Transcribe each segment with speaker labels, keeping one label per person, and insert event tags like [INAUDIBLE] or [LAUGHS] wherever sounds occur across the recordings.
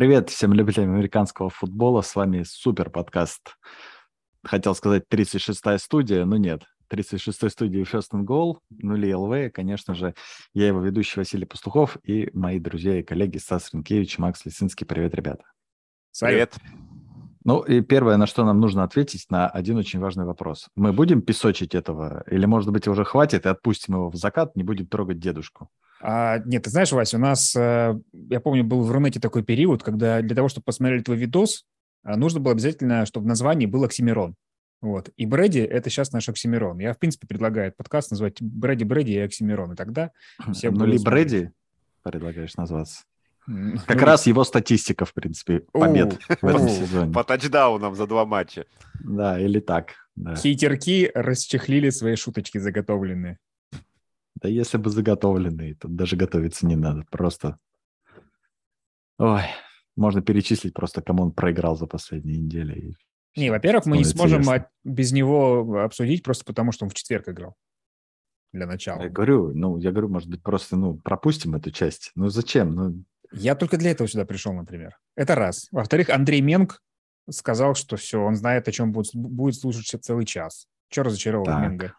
Speaker 1: Привет всем любителям американского футбола. С вами супер подкаст. Хотел сказать 36-я студия, но нет. 36-й студии First and Goal, нули ЛВ, конечно же, я его ведущий Василий Пастухов и мои друзья и коллеги Стас Ренкевич Макс Лисинский. Привет, ребята.
Speaker 2: Привет.
Speaker 1: Ну и первое, на что нам нужно ответить, на один очень важный вопрос. Мы будем песочить этого или, может быть, уже хватит и отпустим его в закат, не будем трогать дедушку?
Speaker 2: А, нет, ты знаешь, Вася, у нас, э, я помню, был в Рунете такой период, когда для того, чтобы посмотрели твой видос, а, нужно было обязательно, чтобы в названии был Оксимирон. Вот. И Брэди – это сейчас наш Оксимирон. Я, в принципе, предлагаю подкаст назвать Брэди Брэди и Оксимирон. И тогда [CLEARS THROAT]
Speaker 1: все Ну, ли Брэди предлагаешь назваться? Как ну, раз его статистика, в принципе, побед в этом сезоне.
Speaker 3: По тачдаунам за два матча.
Speaker 1: Да, или так. Да.
Speaker 2: Хейтерки расчехлили свои шуточки заготовленные.
Speaker 1: Да если бы заготовленные, то даже готовиться не надо. Просто... Ой, можно перечислить просто, кому он проиграл за последние недели.
Speaker 2: Не, во-первых, мы не сможем ясно. без него обсудить, просто потому что он в четверг играл. Для начала.
Speaker 1: Я говорю, ну, я говорю, может быть, просто, ну, пропустим эту часть. Ну, зачем? Ну...
Speaker 2: Я только для этого сюда пришел, например. Это раз. Во-вторых, Андрей Менг сказал, что все, он знает, о чем будет, будет слушать целый час. Че разочаровывать Менга?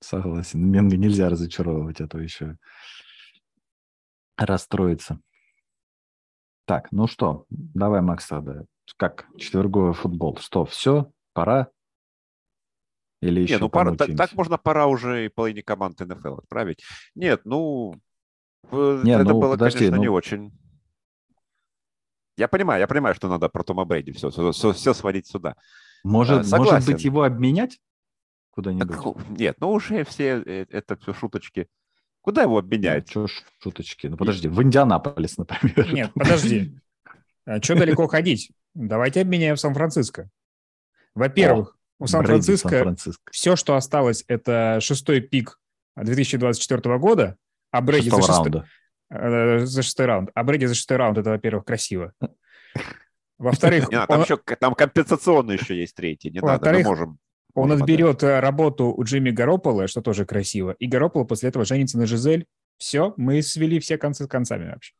Speaker 1: Согласен. Менга нельзя разочаровывать, а то еще расстроится. Так, ну что, давай, Макс, тогда. Как четверговый футбол? Что, все? Пора?
Speaker 3: Или еще Не, ну пора, так, так можно пора уже и половине команд НФЛ отправить. Нет, ну, Не, это ну, было, подожди, конечно, ну... не очень. Я понимаю, я понимаю, что надо про Тома Брэди все, все, все сводить сюда.
Speaker 1: Может, а, может быть, его обменять? куда-нибудь? Так,
Speaker 3: нет, ну уже все, э, это все шуточки. Куда его обменять?
Speaker 1: Ну, что шуточки? Ну подожди, в Индианаполис, [LAUGHS] например.
Speaker 2: Нет, подожди. А что далеко ходить? Давайте обменяем в Сан-Франциско. Во-первых, у Сан-Франциско Сан все, что осталось, это шестой пик 2024 года, а Брэди за шестой, э, за шестой раунд. А Брэди за шестой раунд, это, во-первых, красиво. Во-вторых... [LAUGHS]
Speaker 3: там, он... еще, там компенсационный еще есть третий, не надо, мы можем...
Speaker 2: Он отберет э, работу у Джимми Гаропола, что тоже красиво, и Гаропола после этого женится на Жизель. Все, мы свели все концы с концами вообще.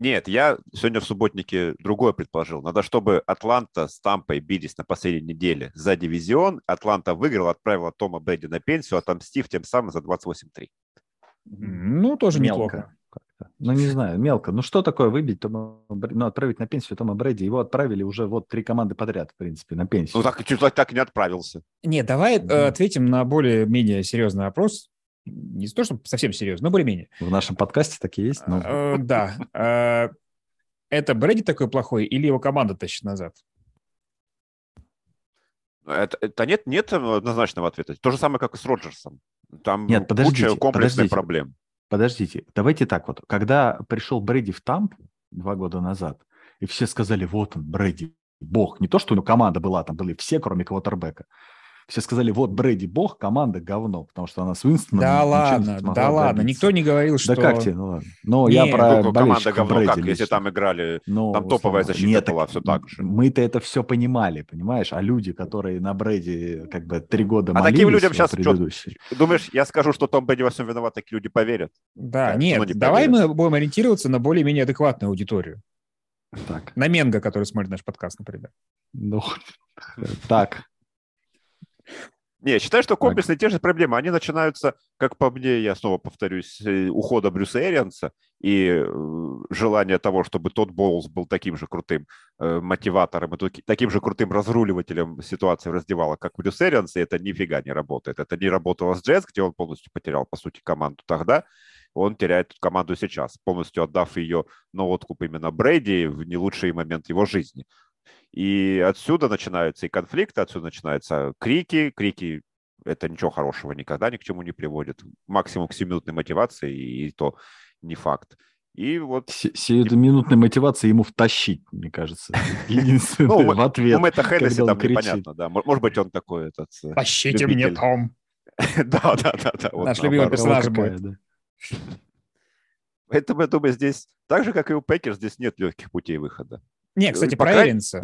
Speaker 3: Нет, я сегодня в субботнике другое предположил. Надо, чтобы Атланта с Тампой бились на последней неделе за дивизион. Атланта выиграла, отправила Тома Брэди на пенсию, отомстив тем самым за 28-3.
Speaker 2: Ну, тоже Мелко. неплохо
Speaker 1: как-то. Ну, не знаю, мелко. Ну, что такое выбить Тома, ну, отправить на пенсию Тома Брэди? Его отправили уже вот три команды подряд, в принципе, на пенсию.
Speaker 3: Ну, так, так, так и не отправился.
Speaker 2: Не, давай mm. ответим на более-менее серьезный вопрос. Не то, что совсем серьезно, но более-менее.
Speaker 1: В нашем подкасте такие есть? Но...
Speaker 2: Uh, да. Uh, это Брэди такой плохой или его команда тащит назад?
Speaker 3: Это, это нет, нет однозначного ответа. То же самое, как и с Роджерсом. Там нет, подождите, куча комплексных подождите. проблем.
Speaker 1: Подождите, давайте так вот. Когда пришел Брэди в Тамп два года назад, и все сказали, вот он, Брэди, бог. Не то, что у него команда была, там были все, кроме квотербека. Все сказали, вот Брэди бог, команда говно, потому что она с Уинстоном...
Speaker 2: Да ладно, да ладно, никто не говорил, что...
Speaker 1: Да как тебе, ну ладно. Но не, я про
Speaker 3: ну, команда говно Брэди как, лично. если там играли, Но, там топовая защита нет, была, все так же.
Speaker 1: Мы-то это все понимали, понимаешь? А люди, которые на Брэди как бы три года
Speaker 3: А таким людям сейчас что? Думаешь, я скажу, что Том Брэди во всем виноват, такие люди поверят?
Speaker 2: Да, нет, не давай поверят. мы будем ориентироваться на более-менее адекватную аудиторию. Так. На Менга, который смотрит наш подкаст, например.
Speaker 1: Ну, [LAUGHS] так,
Speaker 3: не, считаю, что комплексные те же проблемы, они начинаются, как по мне, я снова повторюсь, э, ухода Брюса Эрианса и э, желание того, чтобы тот Боулс был таким же крутым э, мотиватором и таким же крутым разруливателем ситуации в раздевалах, как Брюс Эрианс, и это нифига не работает. Это не работало с Джетс, где он полностью потерял, по сути, команду тогда, он теряет команду сейчас, полностью отдав ее на откуп именно Брейди в не лучший момент его жизни. И отсюда начинаются и конфликты, отсюда начинаются крики. Крики – это ничего хорошего никогда ни к чему не приводит. Максимум к сиюминутной мотивации, и то не факт. И вот...
Speaker 1: Сиюминутной мотивации ему втащить, мне кажется. [LAUGHS] Единственное, в ответ.
Speaker 3: Ну, это Хеннесси там непонятно, да. Может быть, он такой этот...
Speaker 2: Э, Тащите мне, Том! [LAUGHS]
Speaker 3: Да, да, да. да.
Speaker 2: Наш любимый персонаж будет.
Speaker 3: Поэтому, я думаю, здесь, так же, как и у Пекер, здесь нет легких путей выхода.
Speaker 2: Не, кстати, про Эвенса.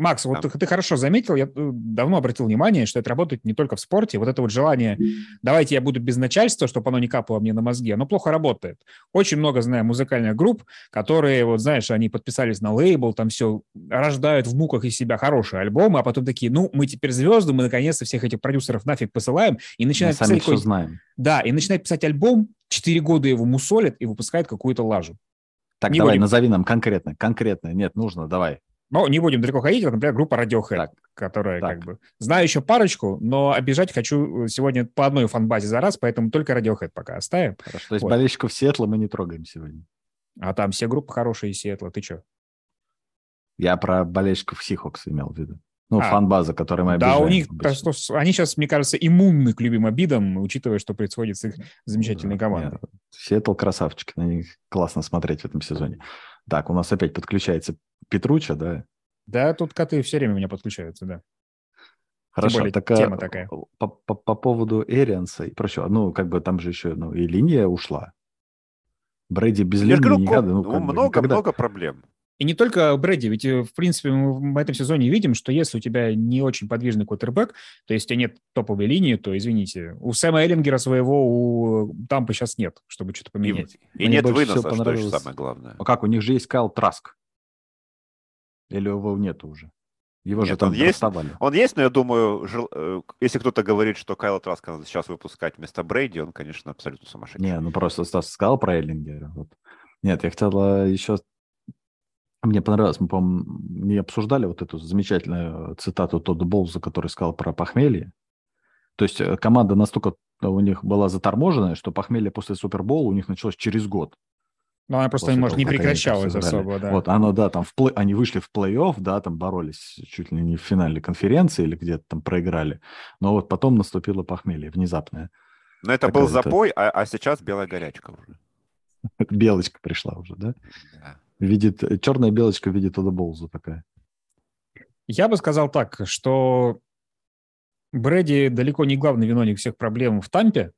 Speaker 2: Макс, вот ты, ты хорошо заметил, я э, давно обратил внимание, что это работает не только в спорте. Вот это вот желание, давайте я буду без начальства, чтобы оно не капало мне на мозги, оно плохо работает. Очень много знаю музыкальных групп, которые, вот знаешь, они подписались на лейбл, там все, рождают в муках из себя хорошие альбомы, а потом такие, ну, мы теперь звезды, мы наконец-то всех этих продюсеров нафиг посылаем, и начинают
Speaker 1: мы писать... Сами все знаем.
Speaker 2: Да, и начинают писать альбом, четыре года его мусолят и выпускают какую-то лажу.
Speaker 1: Так, не давай, будем... назови нам конкретно, конкретно. Нет, нужно, давай.
Speaker 2: Но не будем далеко ходить, вот, например, группа Radiohead, так, которая так. как бы... Знаю еще парочку, но обижать хочу сегодня по одной фанбазе за раз, поэтому только Radiohead пока оставим.
Speaker 1: Хорошо, то есть вот. болельщиков Сиэтла мы не трогаем сегодня.
Speaker 2: А там все группы хорошие из Сиэтла, ты что?
Speaker 1: Я про болельщиков Сихокс имел в виду. Ну, а, фан-база, которую мы
Speaker 2: Да, у них, просто, они сейчас, мне кажется, иммунны к любым обидам, учитывая, что происходит с их замечательной командой.
Speaker 1: Сиэтл красавчики, на них классно смотреть в этом сезоне. Так, у нас опять подключается Петруча, да?
Speaker 2: Да, тут коты все время у меня подключаются, да.
Speaker 1: Хорошо, более, так, тема такая. По, по, по поводу Эрианса и прочего, ну, как бы там же еще, ну, и линия ушла. Брэди без линии говорю, никогда,
Speaker 3: ну, ну много, никогда. много проблем.
Speaker 2: И не только Брэди, ведь, э, в принципе, мы в этом сезоне видим, что если у тебя не очень подвижный квотербек, то есть у тебя нет топовой линии, то, извините, у Сэма Эллингера своего у Тампы сейчас нет, чтобы что-то поменять.
Speaker 3: И, и нет выноса, что еще самое главное.
Speaker 1: А как, у них же есть Кайл Траск. Или его нету уже? Его Нет, же там
Speaker 3: он есть, он есть, но я думаю, жел, э, если кто-то говорит, что Кайла Траска надо сейчас выпускать вместо Брейди, он, конечно, абсолютно сумасшедший.
Speaker 1: Не, ну просто Стас сказал про Эллингера. Вот. Нет, я хотел еще... Мне понравилось, мы, по-моему, не обсуждали вот эту замечательную цитату Тодда Болза, который сказал про похмелье. То есть э, команда настолько у них была заторможенная, что похмелье после Супербола у них началось через год.
Speaker 2: Но она просто, может, не прекращалась особо, да.
Speaker 1: Вот, оно, да, там в плей... они вышли в плей-офф, да, там боролись чуть ли не в финале конференции или где-то там проиграли. Но вот потом наступило похмелье внезапное.
Speaker 3: Но это был запой, а, а сейчас белая горячка уже. [LAUGHS]
Speaker 1: Белочка пришла уже, да? да. Видит, черная белочка видит Ода Болзу такая.
Speaker 2: Я бы сказал так, что Брэди далеко не главный виновник всех проблем в Тампе,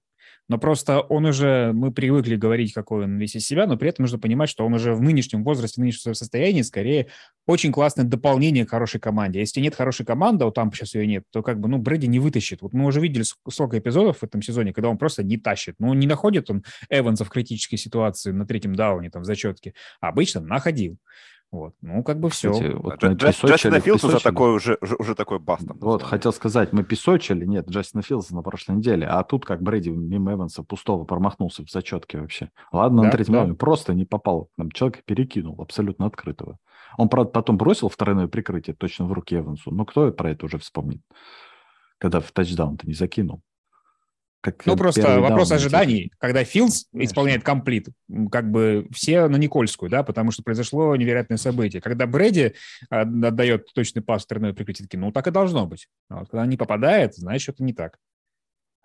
Speaker 2: но просто он уже, мы привыкли говорить, какой он весь из себя, но при этом нужно понимать, что он уже в нынешнем возрасте, в нынешнем состоянии, скорее, очень классное дополнение к хорошей команде. Если нет хорошей команды, а вот там сейчас ее нет, то как бы, ну, Брэди не вытащит. Вот мы уже видели сколько эпизодов в этом сезоне, когда он просто не тащит. Ну, не находит он Эванса в критической ситуации на третьем дауне, там, в зачетке, а обычно находил. Вот. Ну, как бы все. Кстати,
Speaker 3: вот Джастина Филдса уже такой, уже, уже такой бастом.
Speaker 1: Вот, хотел сказать, мы песочили, нет, Джастина Филдса на прошлой неделе, а тут как Брэди мимо Эванса пустого промахнулся в зачетке вообще. Ладно, да, на третьем да. просто не попал. Нам человек перекинул абсолютно открытого. Он, правда, потом бросил второе прикрытие точно в руки Эвансу. Но кто про это уже вспомнит? Когда в тачдаун-то не закинул.
Speaker 2: Как ну, просто вопрос даун, ожиданий. Типа. Когда Филдс исполняет комплит, как бы все на Никольскую, да, потому что произошло невероятное событие. Когда Брэди а, отдает точный пас в тройное прикрытие, такие, ну, так и должно быть. А вот когда не попадает, значит, что-то не так.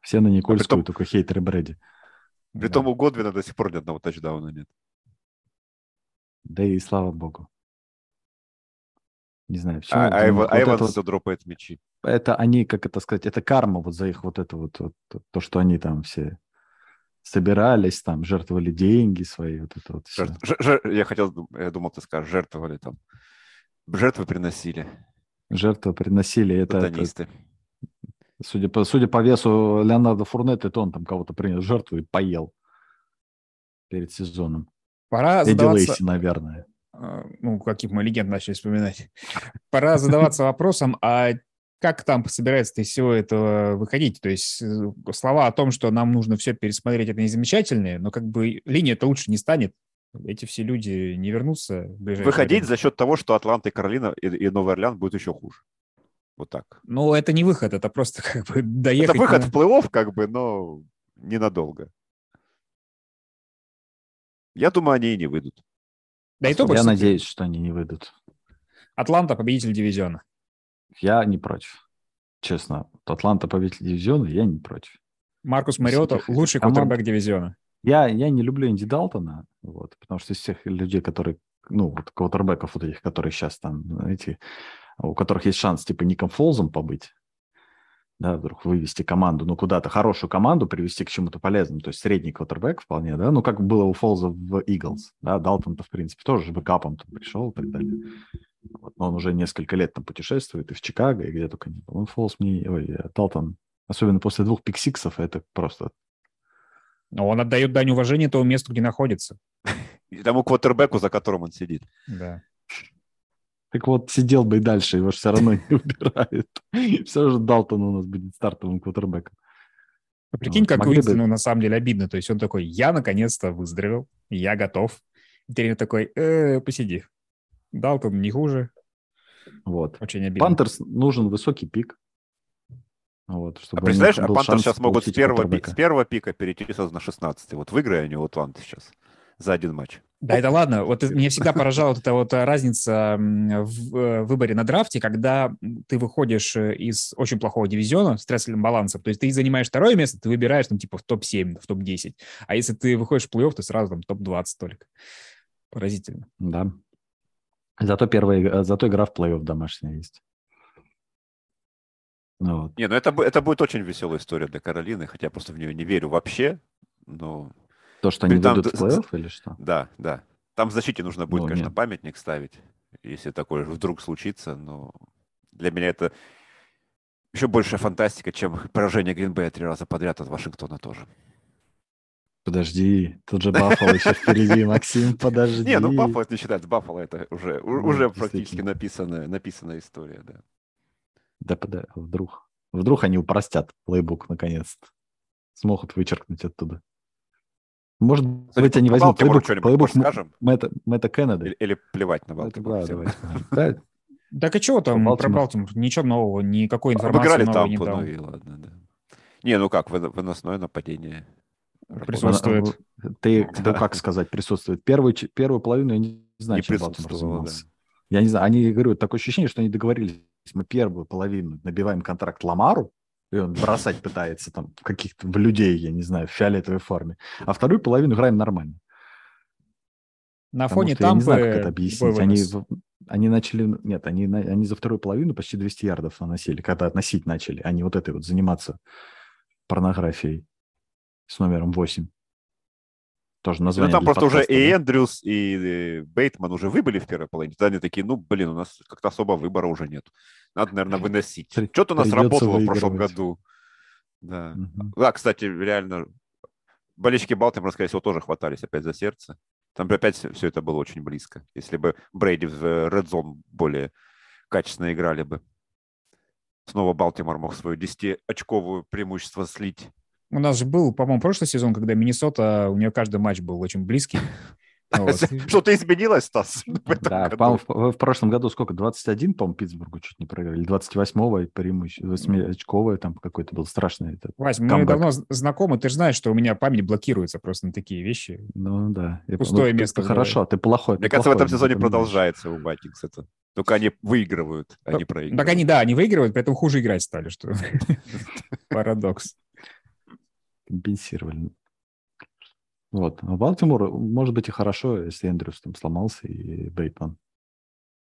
Speaker 1: Все на Никольскую, а только хейтеры Брэди.
Speaker 3: Притом да. у Годвина до сих пор ни одного тачдауна нет.
Speaker 1: Да и слава богу. Не знаю.
Speaker 3: Все, а, а, вот а Эванс вот... дропает мячи.
Speaker 1: Это они, как это сказать, это карма вот за их вот это вот, вот то, что они там все собирались, там, жертвовали деньги свои, вот это вот
Speaker 3: все. Жертв, жер, я хотел, я думал, ты скажешь, жертвовали там, жертвы приносили.
Speaker 1: Жертвы приносили, это... это судя, по, судя по весу Леонардо Фурнетта, то он там кого-то принес жертву и поел перед сезоном.
Speaker 2: Пора Эдди задаваться...
Speaker 1: Лейси, наверное.
Speaker 2: А, ну, каких мы легенд начали вспоминать. Пора задаваться вопросом, а как там собирается из всего этого выходить? То есть э, слова о том, что нам нужно все пересмотреть, это не замечательные, но как бы линия-то лучше не станет. Эти все люди не вернутся
Speaker 3: Выходить время. за счет того, что Атланта и Каролина и, и Новый Орлеан будет еще хуже. Вот так.
Speaker 2: Ну, это не выход, это просто как бы [LAUGHS] доехать...
Speaker 3: Это выход на... в плей-офф, как бы, но ненадолго. Я думаю, они и не выйдут.
Speaker 1: Да и то Я надеюсь, что они не выйдут.
Speaker 2: Атланта победитель дивизиона.
Speaker 1: Я не против. Честно. Атланта победитель дивизиона, я не против.
Speaker 2: Маркус Мариота лучший квотербек дивизиона.
Speaker 1: Я, я не люблю Энди Далтона, вот, потому что из всех людей, которые, ну, вот квотербеков вот этих, которые сейчас там, эти, у которых есть шанс типа Ником Фолзом побыть, да, вдруг вывести команду, ну, куда-то хорошую команду привести к чему-то полезному, то есть средний квотербек вполне, да, ну, как было у Фолза в Иглс, да, Далтон-то, в принципе, тоже бэкапом там пришел и так далее. Вот, но он уже несколько лет там путешествует и в Чикаго, и где только не был. Он Фолс мне, ой, Талтон, особенно после двух пиксиксов, это просто...
Speaker 2: Но он отдает дань уважения тому месту, где находится. [LAUGHS]
Speaker 3: И тому квотербеку, за которым он сидит.
Speaker 2: Да.
Speaker 1: Так вот, сидел бы и дальше, его все равно не [LAUGHS] убирают. Все же Далтон у нас будет стартовым квотербеком.
Speaker 2: А прикинь, вот, как Уинстону бы... на самом деле обидно. То есть он такой, я наконец-то выздоровел, я готов. И тренер такой, э, посиди. Далтон не хуже.
Speaker 1: Вот.
Speaker 2: Очень обидно.
Speaker 1: Пантерс нужен высокий пик. Вот,
Speaker 3: чтобы а представляешь, а Пантерс сейчас могут с первого, с первого пика перейти на 16 Вот выиграй они у Атланты сейчас за один матч.
Speaker 2: Да, это ладно. Вот меня всегда поражала [LAUGHS] вот эта вот разница в э, выборе на драфте, когда ты выходишь э, из очень плохого дивизиона с стрессовым балансом. То есть ты занимаешь второе место, ты выбираешь там типа в топ-7, в топ-10. А если ты выходишь в плей-офф, ты сразу там топ-20 только. Поразительно.
Speaker 1: Да. Зато, первая, зато игра в плей-офф домашняя есть.
Speaker 3: Ну, вот. Не, ну это, это будет очень веселая история для Каролины, хотя я просто в нее не верю вообще, но
Speaker 1: то, что они там, выйдут в плей-офф или что?
Speaker 3: Да, да. Там в защите нужно будет, ну, конечно, нет. памятник ставить, если такое вдруг случится, но для меня это еще большая фантастика, чем поражение Гринбея три раза подряд от Вашингтона тоже.
Speaker 1: Подожди, тут же Баффало еще [LAUGHS] впереди, Максим, подожди.
Speaker 3: Не, ну Баффало это не считается, Баффало это уже, уже практически написанная, написанная история, да.
Speaker 1: Да, да, вдруг. Вдруг они упростят плейбук наконец-то. Смогут вычеркнуть оттуда. Может быть, они возьмут плейбук, плейбук Мэтта, Мэтта Кеннеда.
Speaker 3: Или, или плевать на Балтимор.
Speaker 2: Да, Так и чего там про Балтимор? Ничего нового, никакой информации
Speaker 3: Обыграли новой не дал. Ну и ладно, да. Не, ну как, выносное нападение.
Speaker 2: Присутствует.
Speaker 1: Ты, [LAUGHS] да. как сказать, присутствует. Первую, первую половину я не знаю, не чем Балтимор занимался. Да. Я не знаю, они, говорю, такое ощущение, что они договорились. Мы первую половину набиваем контракт Ламару, и он бросать пытается там каких-то в людей, я не знаю, в фиолетовой форме. А вторую половину играем нормально.
Speaker 2: На фоне там. Я
Speaker 1: не знаю, как это объяснить. Они, они начали... Нет, они, они за вторую половину почти 200 ярдов наносили, когда относить начали. Они вот этой вот заниматься порнографией с номером 8. Тоже название.
Speaker 3: Ну, там просто подкаста, уже да? и Эндрюс, и Бейтман уже выбыли в первой половине. Тогда они такие, ну, блин, у нас как-то особо выбора уже нет. Надо, наверное, выносить. Что-то у нас работало в прошлом году. Да. Угу. да, кстати, реально, болельщики Балтимора, скорее всего, тоже хватались опять за сердце. Там опять все это было очень близко. Если бы Брейди в Red Zone более качественно играли бы. Снова Балтимор мог свое 10-очковое преимущество слить.
Speaker 2: У нас же был, по-моему, прошлый сезон, когда Миннесота, у нее каждый матч был очень близкий. [LAUGHS]
Speaker 3: Что-то изменилось, Стас? [LAUGHS]
Speaker 1: Да, в, прошлом году сколько? 21, по-моему, Питтсбургу чуть не проиграли. 28-го преимущество, 8-очковое там какой-то был страшный. Этот
Speaker 2: Вась, мы давно знакомы, ты же знаешь, что у меня память блокируется просто на такие вещи.
Speaker 1: Ну да.
Speaker 2: Пустое
Speaker 1: ну,
Speaker 2: место.
Speaker 1: Хорошо, ты плохой.
Speaker 3: Мне кажется, в этом сезоне продолжается у Vikings это. Только они выигрывают, а не проигрывают.
Speaker 2: Так они, да, они выигрывают, поэтому хуже играть стали, что [LAUGHS] парадокс.
Speaker 1: Компенсировали. Вот. А Балтимор, может быть, и хорошо, если Эндрюс там сломался и Бейтман.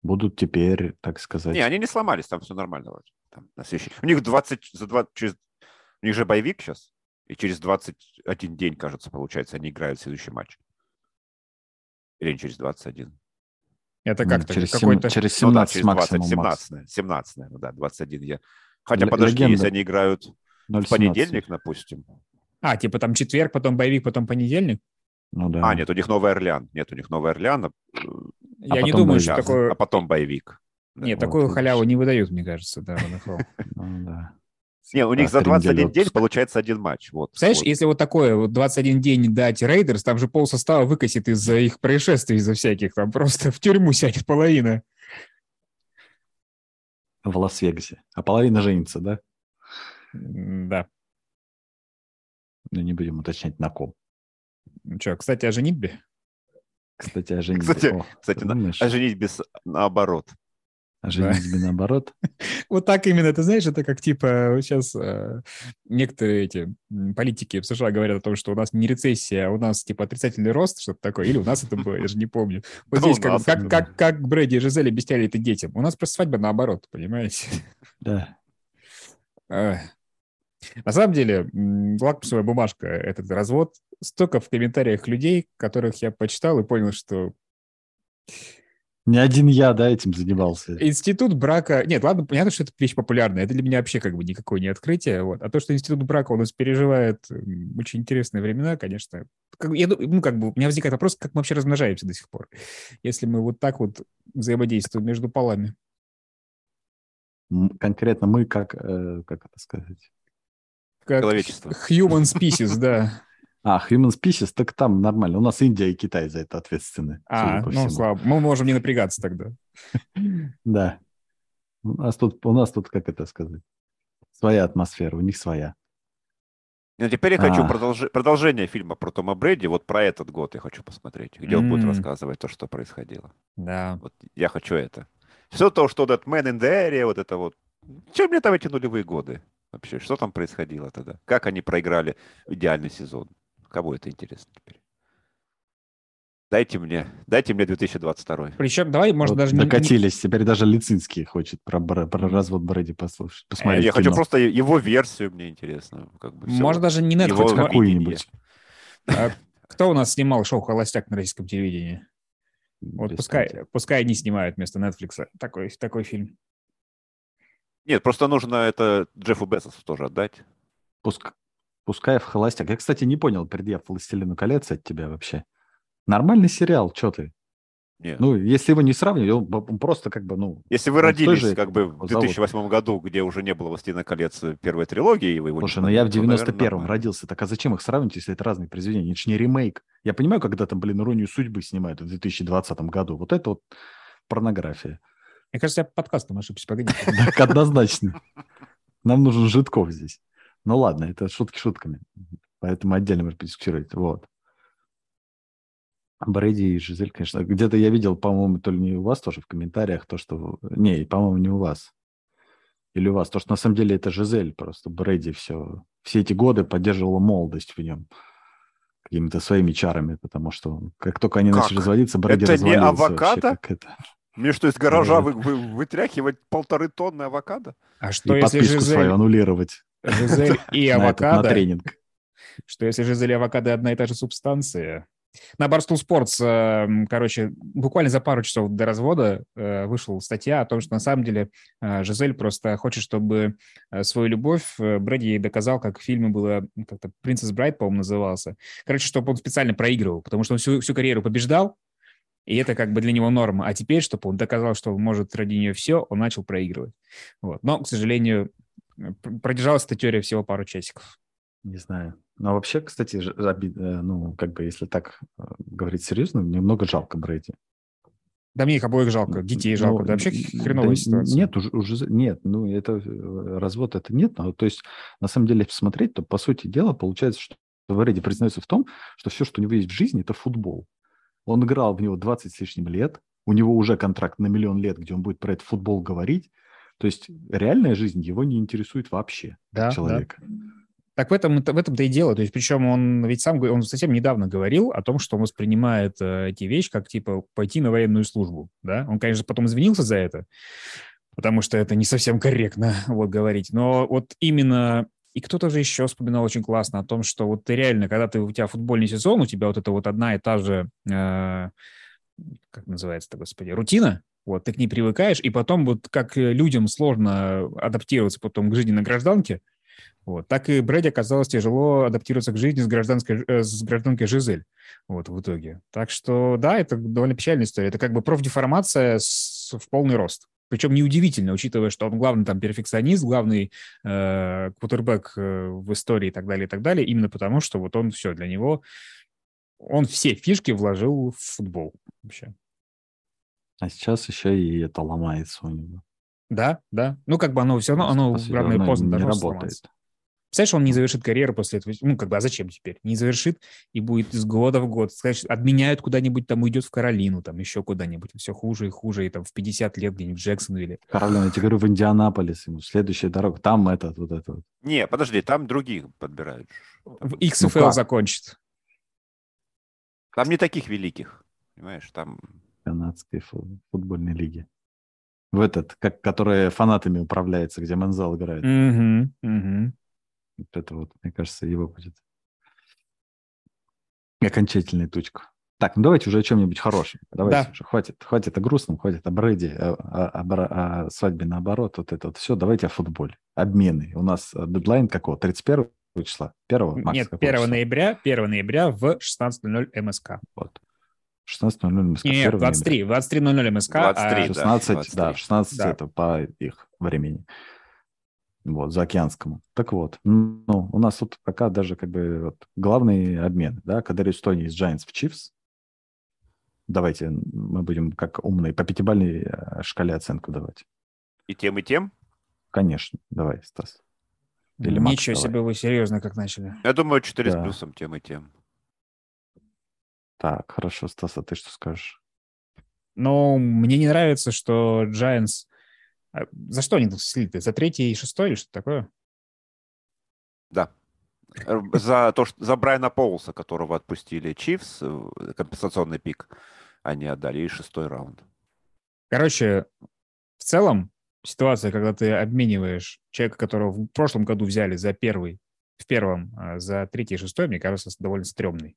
Speaker 1: Будут теперь, так сказать...
Speaker 3: Не, они не сломались, там все нормально. Там, на следующий... У них 20, за 20, через... У них же боевик сейчас, и через 21 день, кажется, получается, они играют следующий матч. Или через 21.
Speaker 2: Это как-то
Speaker 1: через, какой-то... через 17 ну, да, через 20, максимум.
Speaker 3: 17, 17, ну да, 21 я. Хотя, Л- подожди, легенда. если они играют 0, в понедельник, допустим,
Speaker 2: а, типа там четверг, потом боевик, потом понедельник?
Speaker 3: Ну да. А, нет, у них Новый Орлеан. Нет, у них Новый Орлеан. А,
Speaker 2: Я а не думаю, bye week. что такое...
Speaker 3: А потом bye week.
Speaker 2: Нет, вот, такую халяву не выдают, мне кажется, да, [LAUGHS]
Speaker 1: Ну да.
Speaker 3: Не, у них за 21 день получается один матч. Вот,
Speaker 2: Знаешь, вот. если вот такое вот 21 день дать Рейдерс, там же пол состава выкосит из-за их происшествий, из-за всяких, там просто в тюрьму сядет половина.
Speaker 1: В Лас-Вегасе. А половина женится, да?
Speaker 2: Да.
Speaker 1: Ну, не будем уточнять, на ком.
Speaker 2: Ну что, кстати, о женитьбе?
Speaker 1: Кстати, о [LAUGHS] женитьбе.
Speaker 3: Кстати, О, кстати на, о женитьбе наоборот.
Speaker 1: А женитьбе да. наоборот? [LAUGHS]
Speaker 2: Вот так именно, ты знаешь, это как типа сейчас э, некоторые эти политики в США говорят о том, что у нас не рецессия, а у нас типа отрицательный рост, что-то такое, или у нас это было, я же не помню. [LAUGHS] Вот здесь как, как, как, как Брэди и Жизель объясняли это детям. У нас просто свадьба наоборот, понимаете?
Speaker 1: Да.
Speaker 2: На самом деле, лакмусовая бумажка, этот развод, столько в комментариях людей, которых я почитал и понял, что
Speaker 1: Не один я, да, этим занимался.
Speaker 2: Институт брака... Нет, ладно, понятно, что это вещь популярная. Это для меня вообще как бы никакое не открытие. Вот. А то, что институт брака у нас переживает очень интересные времена, конечно. Как, я, ну, как бы, у меня возникает вопрос, как мы вообще размножаемся до сих пор, если мы вот так вот взаимодействуем между полами.
Speaker 1: Конкретно мы как, э, как это сказать?
Speaker 2: Как
Speaker 3: Человечество.
Speaker 2: Human species, да. [LAUGHS]
Speaker 1: А, Human Species, так там нормально. У нас Индия и Китай за это ответственны.
Speaker 2: А, ну, слава Мы можем не напрягаться тогда. [LAUGHS]
Speaker 1: Да. У нас тут, у нас тут, как это сказать, своя атмосфера, у них своя.
Speaker 3: Ну, теперь я хочу а. продолж... продолжение фильма про Тома Брэди. Вот про этот год я хочу посмотреть, где он будет рассказывать то, что происходило.
Speaker 2: Да.
Speaker 3: Вот я хочу это. Все то, что этот Man in the Area, вот это вот. Чем мне там эти нулевые годы? Вообще, что там происходило тогда? Как они проиграли идеальный сезон? Кому это интересно теперь? Дайте мне, дайте мне 2022.
Speaker 2: Причем, давай, может,
Speaker 1: вот
Speaker 2: даже...
Speaker 1: Докатились, не... теперь даже Лицинский хочет про, про, про развод Брэди послушать, посмотреть
Speaker 3: Я кино. хочу просто его версию, мне интересно. Как бы
Speaker 2: может, даже не Netflix.
Speaker 1: Какую-нибудь.
Speaker 2: А кто у нас снимал шоу «Холостяк» на российском телевидении? Вот пускай, пускай они снимают вместо Netflix такой, такой фильм.
Speaker 3: Нет, просто нужно это Джеффу Безосу тоже отдать.
Speaker 1: Пуск, пускай в холостяк. Я, кстати, не понял предъяв «Властелину колец» от тебя вообще. Нормальный сериал, что ты? Нет. Ну, если его не сравнивать, он, просто как бы, ну...
Speaker 3: Если вы родились же, как бы в 2008 зовут. году, где уже не было «Властелина колец» первой трилогии, и вы его
Speaker 1: Слушай, ну я в 91-м родился, так а зачем их сравнивать, если это разные произведения? Это же не ремейк. Я понимаю, когда там, блин, «Иронию судьбы» снимают в 2020 году. Вот это вот порнография.
Speaker 2: Мне кажется, я подкастом ошибся, погоди. [LAUGHS]
Speaker 1: Так, однозначно. Нам нужен Житков здесь. Ну ладно, это шутки шутками. Поэтому отдельно можно подискутировать. Вот. Брэди и Жизель, конечно. Где-то я видел, по-моему, то ли не у вас тоже в комментариях, то, что... Не, по-моему, не у вас. Или у вас. То, что на самом деле это Жизель просто. Брэди все... Все эти годы поддерживала молодость в нем какими-то своими чарами, потому что как только они как? начали разводиться, Брэди
Speaker 3: Это не авокадо? Вообще, это... Мне что, из гаража вы, вы, вытряхивать полторы тонны авокадо?
Speaker 2: А что,
Speaker 1: и если подписку Жизель... свою аннулировать?
Speaker 2: Жизель [LAUGHS] и авокадо.
Speaker 1: На тренинг.
Speaker 2: Что если Жизель и авокадо одна и та же субстанция? На Barstool Sports, эм, короче, буквально за пару часов до развода э, вышла статья о том, что на самом деле э, Жизель просто хочет, чтобы э, свою любовь Брэди ей доказал, как в фильме было, как-то «Принцесс Брайт», по-моему, назывался. Короче, чтобы он специально проигрывал, потому что он всю, всю карьеру побеждал, и это как бы для него норма. А теперь, чтобы он доказал, что может ради нее все, он начал проигрывать. Вот. Но, к сожалению, продержалась эта теория всего пару часиков.
Speaker 1: Не знаю. Но вообще, кстати, обид... Э, ну, как бы, если так э, говорить серьезно, немного жалко Брэди.
Speaker 2: Да мне их обоих жалко, детей жалко, ну, да вообще хреновая да, ситуация.
Speaker 1: Нет, уже, уже нет, ну это э, развод это нет, но то есть на самом деле посмотреть, то по сути дела получается, что Брэди признается в том, что все, что у него есть в жизни, это футбол. Он играл в него 20 с лишним лет, у него уже контракт на миллион лет, где он будет про этот футбол говорить, то есть реальная жизнь его не интересует вообще, да, человека. Да.
Speaker 2: Так в этом, в этом-то и дело. То есть, причем он ведь сам, он совсем недавно говорил о том, что он воспринимает э, эти вещи как, типа, пойти на военную службу, да? Он, конечно, потом извинился за это, потому что это не совсем корректно, [LAUGHS] вот, говорить. Но вот именно и кто-то же еще вспоминал очень классно о том, что вот ты реально, когда ты, у тебя футбольный сезон, у тебя вот это вот одна и та же, э, как называется-то, господи, рутина, вот, ты к ней привыкаешь, и потом вот как людям сложно адаптироваться потом к жизни на гражданке, вот, так и Брэди оказалось тяжело адаптироваться к жизни с, гражданской, э, с гражданкой Жизель вот, в итоге. Так что, да, это довольно печальная история. Это как бы профдеформация с, в полный рост. Причем неудивительно, учитывая, что он главный там перфекционист, главный э, квотербек э, в истории и так далее, и так далее, именно потому, что вот он все для него, он все фишки вложил в футбол вообще.
Speaker 1: А сейчас еще и это ломается у него.
Speaker 2: Да, да. Ну, как бы оно все равно, оно рано или поздно
Speaker 1: не работает. Сломаться.
Speaker 2: Представляешь, он не завершит карьеру после этого. Ну, как бы, а зачем теперь? Не завершит и будет из года в год. Сказать, обменяют куда-нибудь, там уйдет в Каролину, там еще куда-нибудь. Все хуже и хуже, и там в 50 лет где-нибудь в Джексонвилле.
Speaker 1: Каролина, я тебе говорю, в Индианаполис ему. Следующая дорога. Там этот, вот это вот.
Speaker 3: Не, подожди, там других подбирают.
Speaker 2: В XFL ну, закончит.
Speaker 3: Там не таких великих. Понимаешь, там
Speaker 1: канадской футбольной лиги. В этот, как, которая фанатами управляется, где Манзал играет.
Speaker 2: Угу, угу.
Speaker 1: Вот это вот, мне кажется, его будет окончательная точка. Так, ну давайте уже о чем-нибудь хорошем. Давайте да. уже, хватит, хватит о грустном, хватит о Брэди, о, о, о, о свадьбе наоборот, вот это вот все. Давайте о футболе. Обмены. У нас э, дедлайн какого? 31 числа? 1
Speaker 2: Нет, 1 числа? ноября, 1 ноября в 16.00 МСК.
Speaker 1: Вот. 16.00 МСК.
Speaker 2: Нет, 23, 23.00 МСК.
Speaker 1: 23, а... 16, да, 23. да, 16 да. это по их времени. Вот, заокеанскому. Так вот, ну, у нас тут пока даже как бы вот, главный обмен, да, когда Тони из Giants в Chiefs, Давайте мы будем как умные по пятибалльной э, шкале оценку давать.
Speaker 3: И тем, и тем?
Speaker 1: Конечно. Давай, Стас.
Speaker 2: Или Макс, Ничего давай. себе вы серьезно как начали.
Speaker 3: Я думаю, 4 да. с плюсом тем и тем.
Speaker 1: Так, хорошо, Стас, а ты что скажешь?
Speaker 2: Ну, мне не нравится, что Giants... А, за что они слиты? За третий и шестой или что такое?
Speaker 3: Да. За то, что за Брайана Поулса, которого отпустили Чивс, э, компенсационный пик они отдали, и шестой раунд.
Speaker 2: Короче, в целом ситуация, когда ты обмениваешь человека, которого в прошлом году взяли за первый, в первом, а за третий и шестой, мне кажется, довольно стрёмный.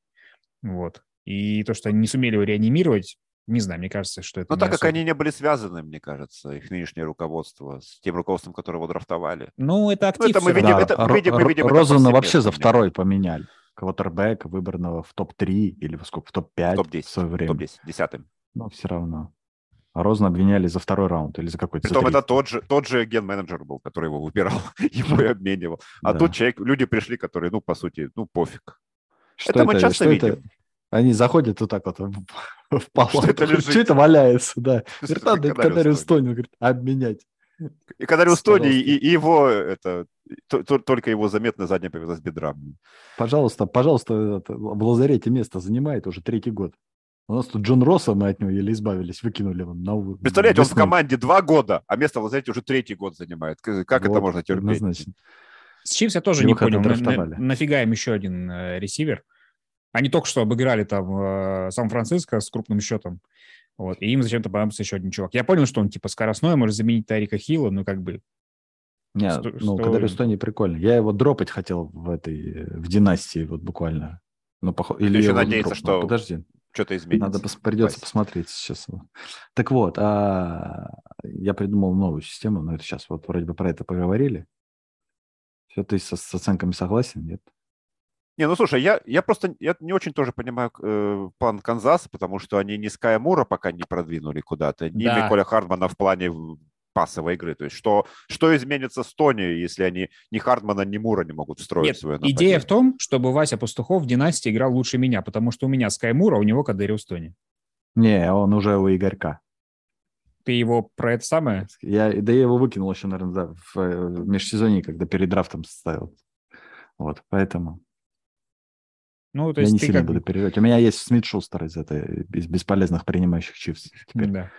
Speaker 2: Вот. И то, что они не сумели его реанимировать, не знаю, мне кажется, что это...
Speaker 3: Ну, так особо. как они не были связаны, мне кажется, их нынешнее руководство с тем руководством, которого драфтовали.
Speaker 2: Ну, это актив. Ну,
Speaker 1: это мы видим, да. это, мы видим, мы видим Розана вообще за второй поменяли квотербека, выбранного в топ-3 или в сколько, в топ-5 в, топ в свое время.
Speaker 3: топ-10, десятым.
Speaker 1: Но все равно. А Розна обвиняли за второй раунд или за какой-то
Speaker 3: Притом это тот же, тот же ген-менеджер был, который его выбирал, [LAUGHS] его и обменивал. А да. тут человек, люди пришли, которые, ну, по сути, ну, пофиг.
Speaker 1: Что это, это мы часто видим. Это? Они заходят вот так вот [LAUGHS] в, палату. Что это, лежит? Что это валяется, да. Говорит, надо Кадариус Тони, говорит, обменять.
Speaker 3: И Кадариус Тони, и, и его, это, только его заметно задняя с бедра.
Speaker 1: Пожалуйста, пожалуйста, это, в лазарете место занимает уже третий год. У нас тут Джон Росса, мы от него еле избавились, выкинули его на
Speaker 3: Представляете, он в команде два года, а место в лазарете уже третий год занимает. Как вот, это можно терпеть? Однозначно.
Speaker 2: С Чивс я тоже Его не понял, на, на, нафига им еще один э, ресивер. Они только что обыграли там э, Сан-Франциско с крупным счетом. Вот, и им зачем-то понадобился еще один чувак. Я понял, что он типа скоростной, может заменить Тарика Хилла, но как бы
Speaker 1: нет, Сто, ну, что... Кадариус Тони прикольно. Я его дропать хотел в этой, в династии, вот буквально. Ну, пох...
Speaker 3: Или еще надеяться, что
Speaker 1: Подожди.
Speaker 3: что-то изменится.
Speaker 1: Надо пос... придется посмотреть сейчас. Так вот, а... я придумал новую систему, но это сейчас вот вроде бы про это поговорили. Все, ты со, с оценками согласен, нет?
Speaker 3: Не, ну слушай, я, я просто я не очень тоже понимаю э, план Канзаса, потому что они ни Ская Мура пока не продвинули куда-то, ни да. Николя Хардмана в плане пасовой игры. То есть что, что изменится с Тони, если они ни Хардмана, ни Мура не могут встроить Нет, свое
Speaker 2: нападение? Идея в том, чтобы Вася Пастухов в династии играл лучше меня, потому что у меня Скай Мура, а у него Кадыриус Тони.
Speaker 1: Не, он уже у Игорька.
Speaker 2: Ты его про это самое?
Speaker 1: Я, да я его выкинул еще, наверное, да, в, в межсезонье, когда перед драфтом ставил. Вот, поэтому... Ну, то есть я не сильно как... буду переживать. У меня есть Смит Шустер из этой, из бесполезных принимающих чипс теперь. Да.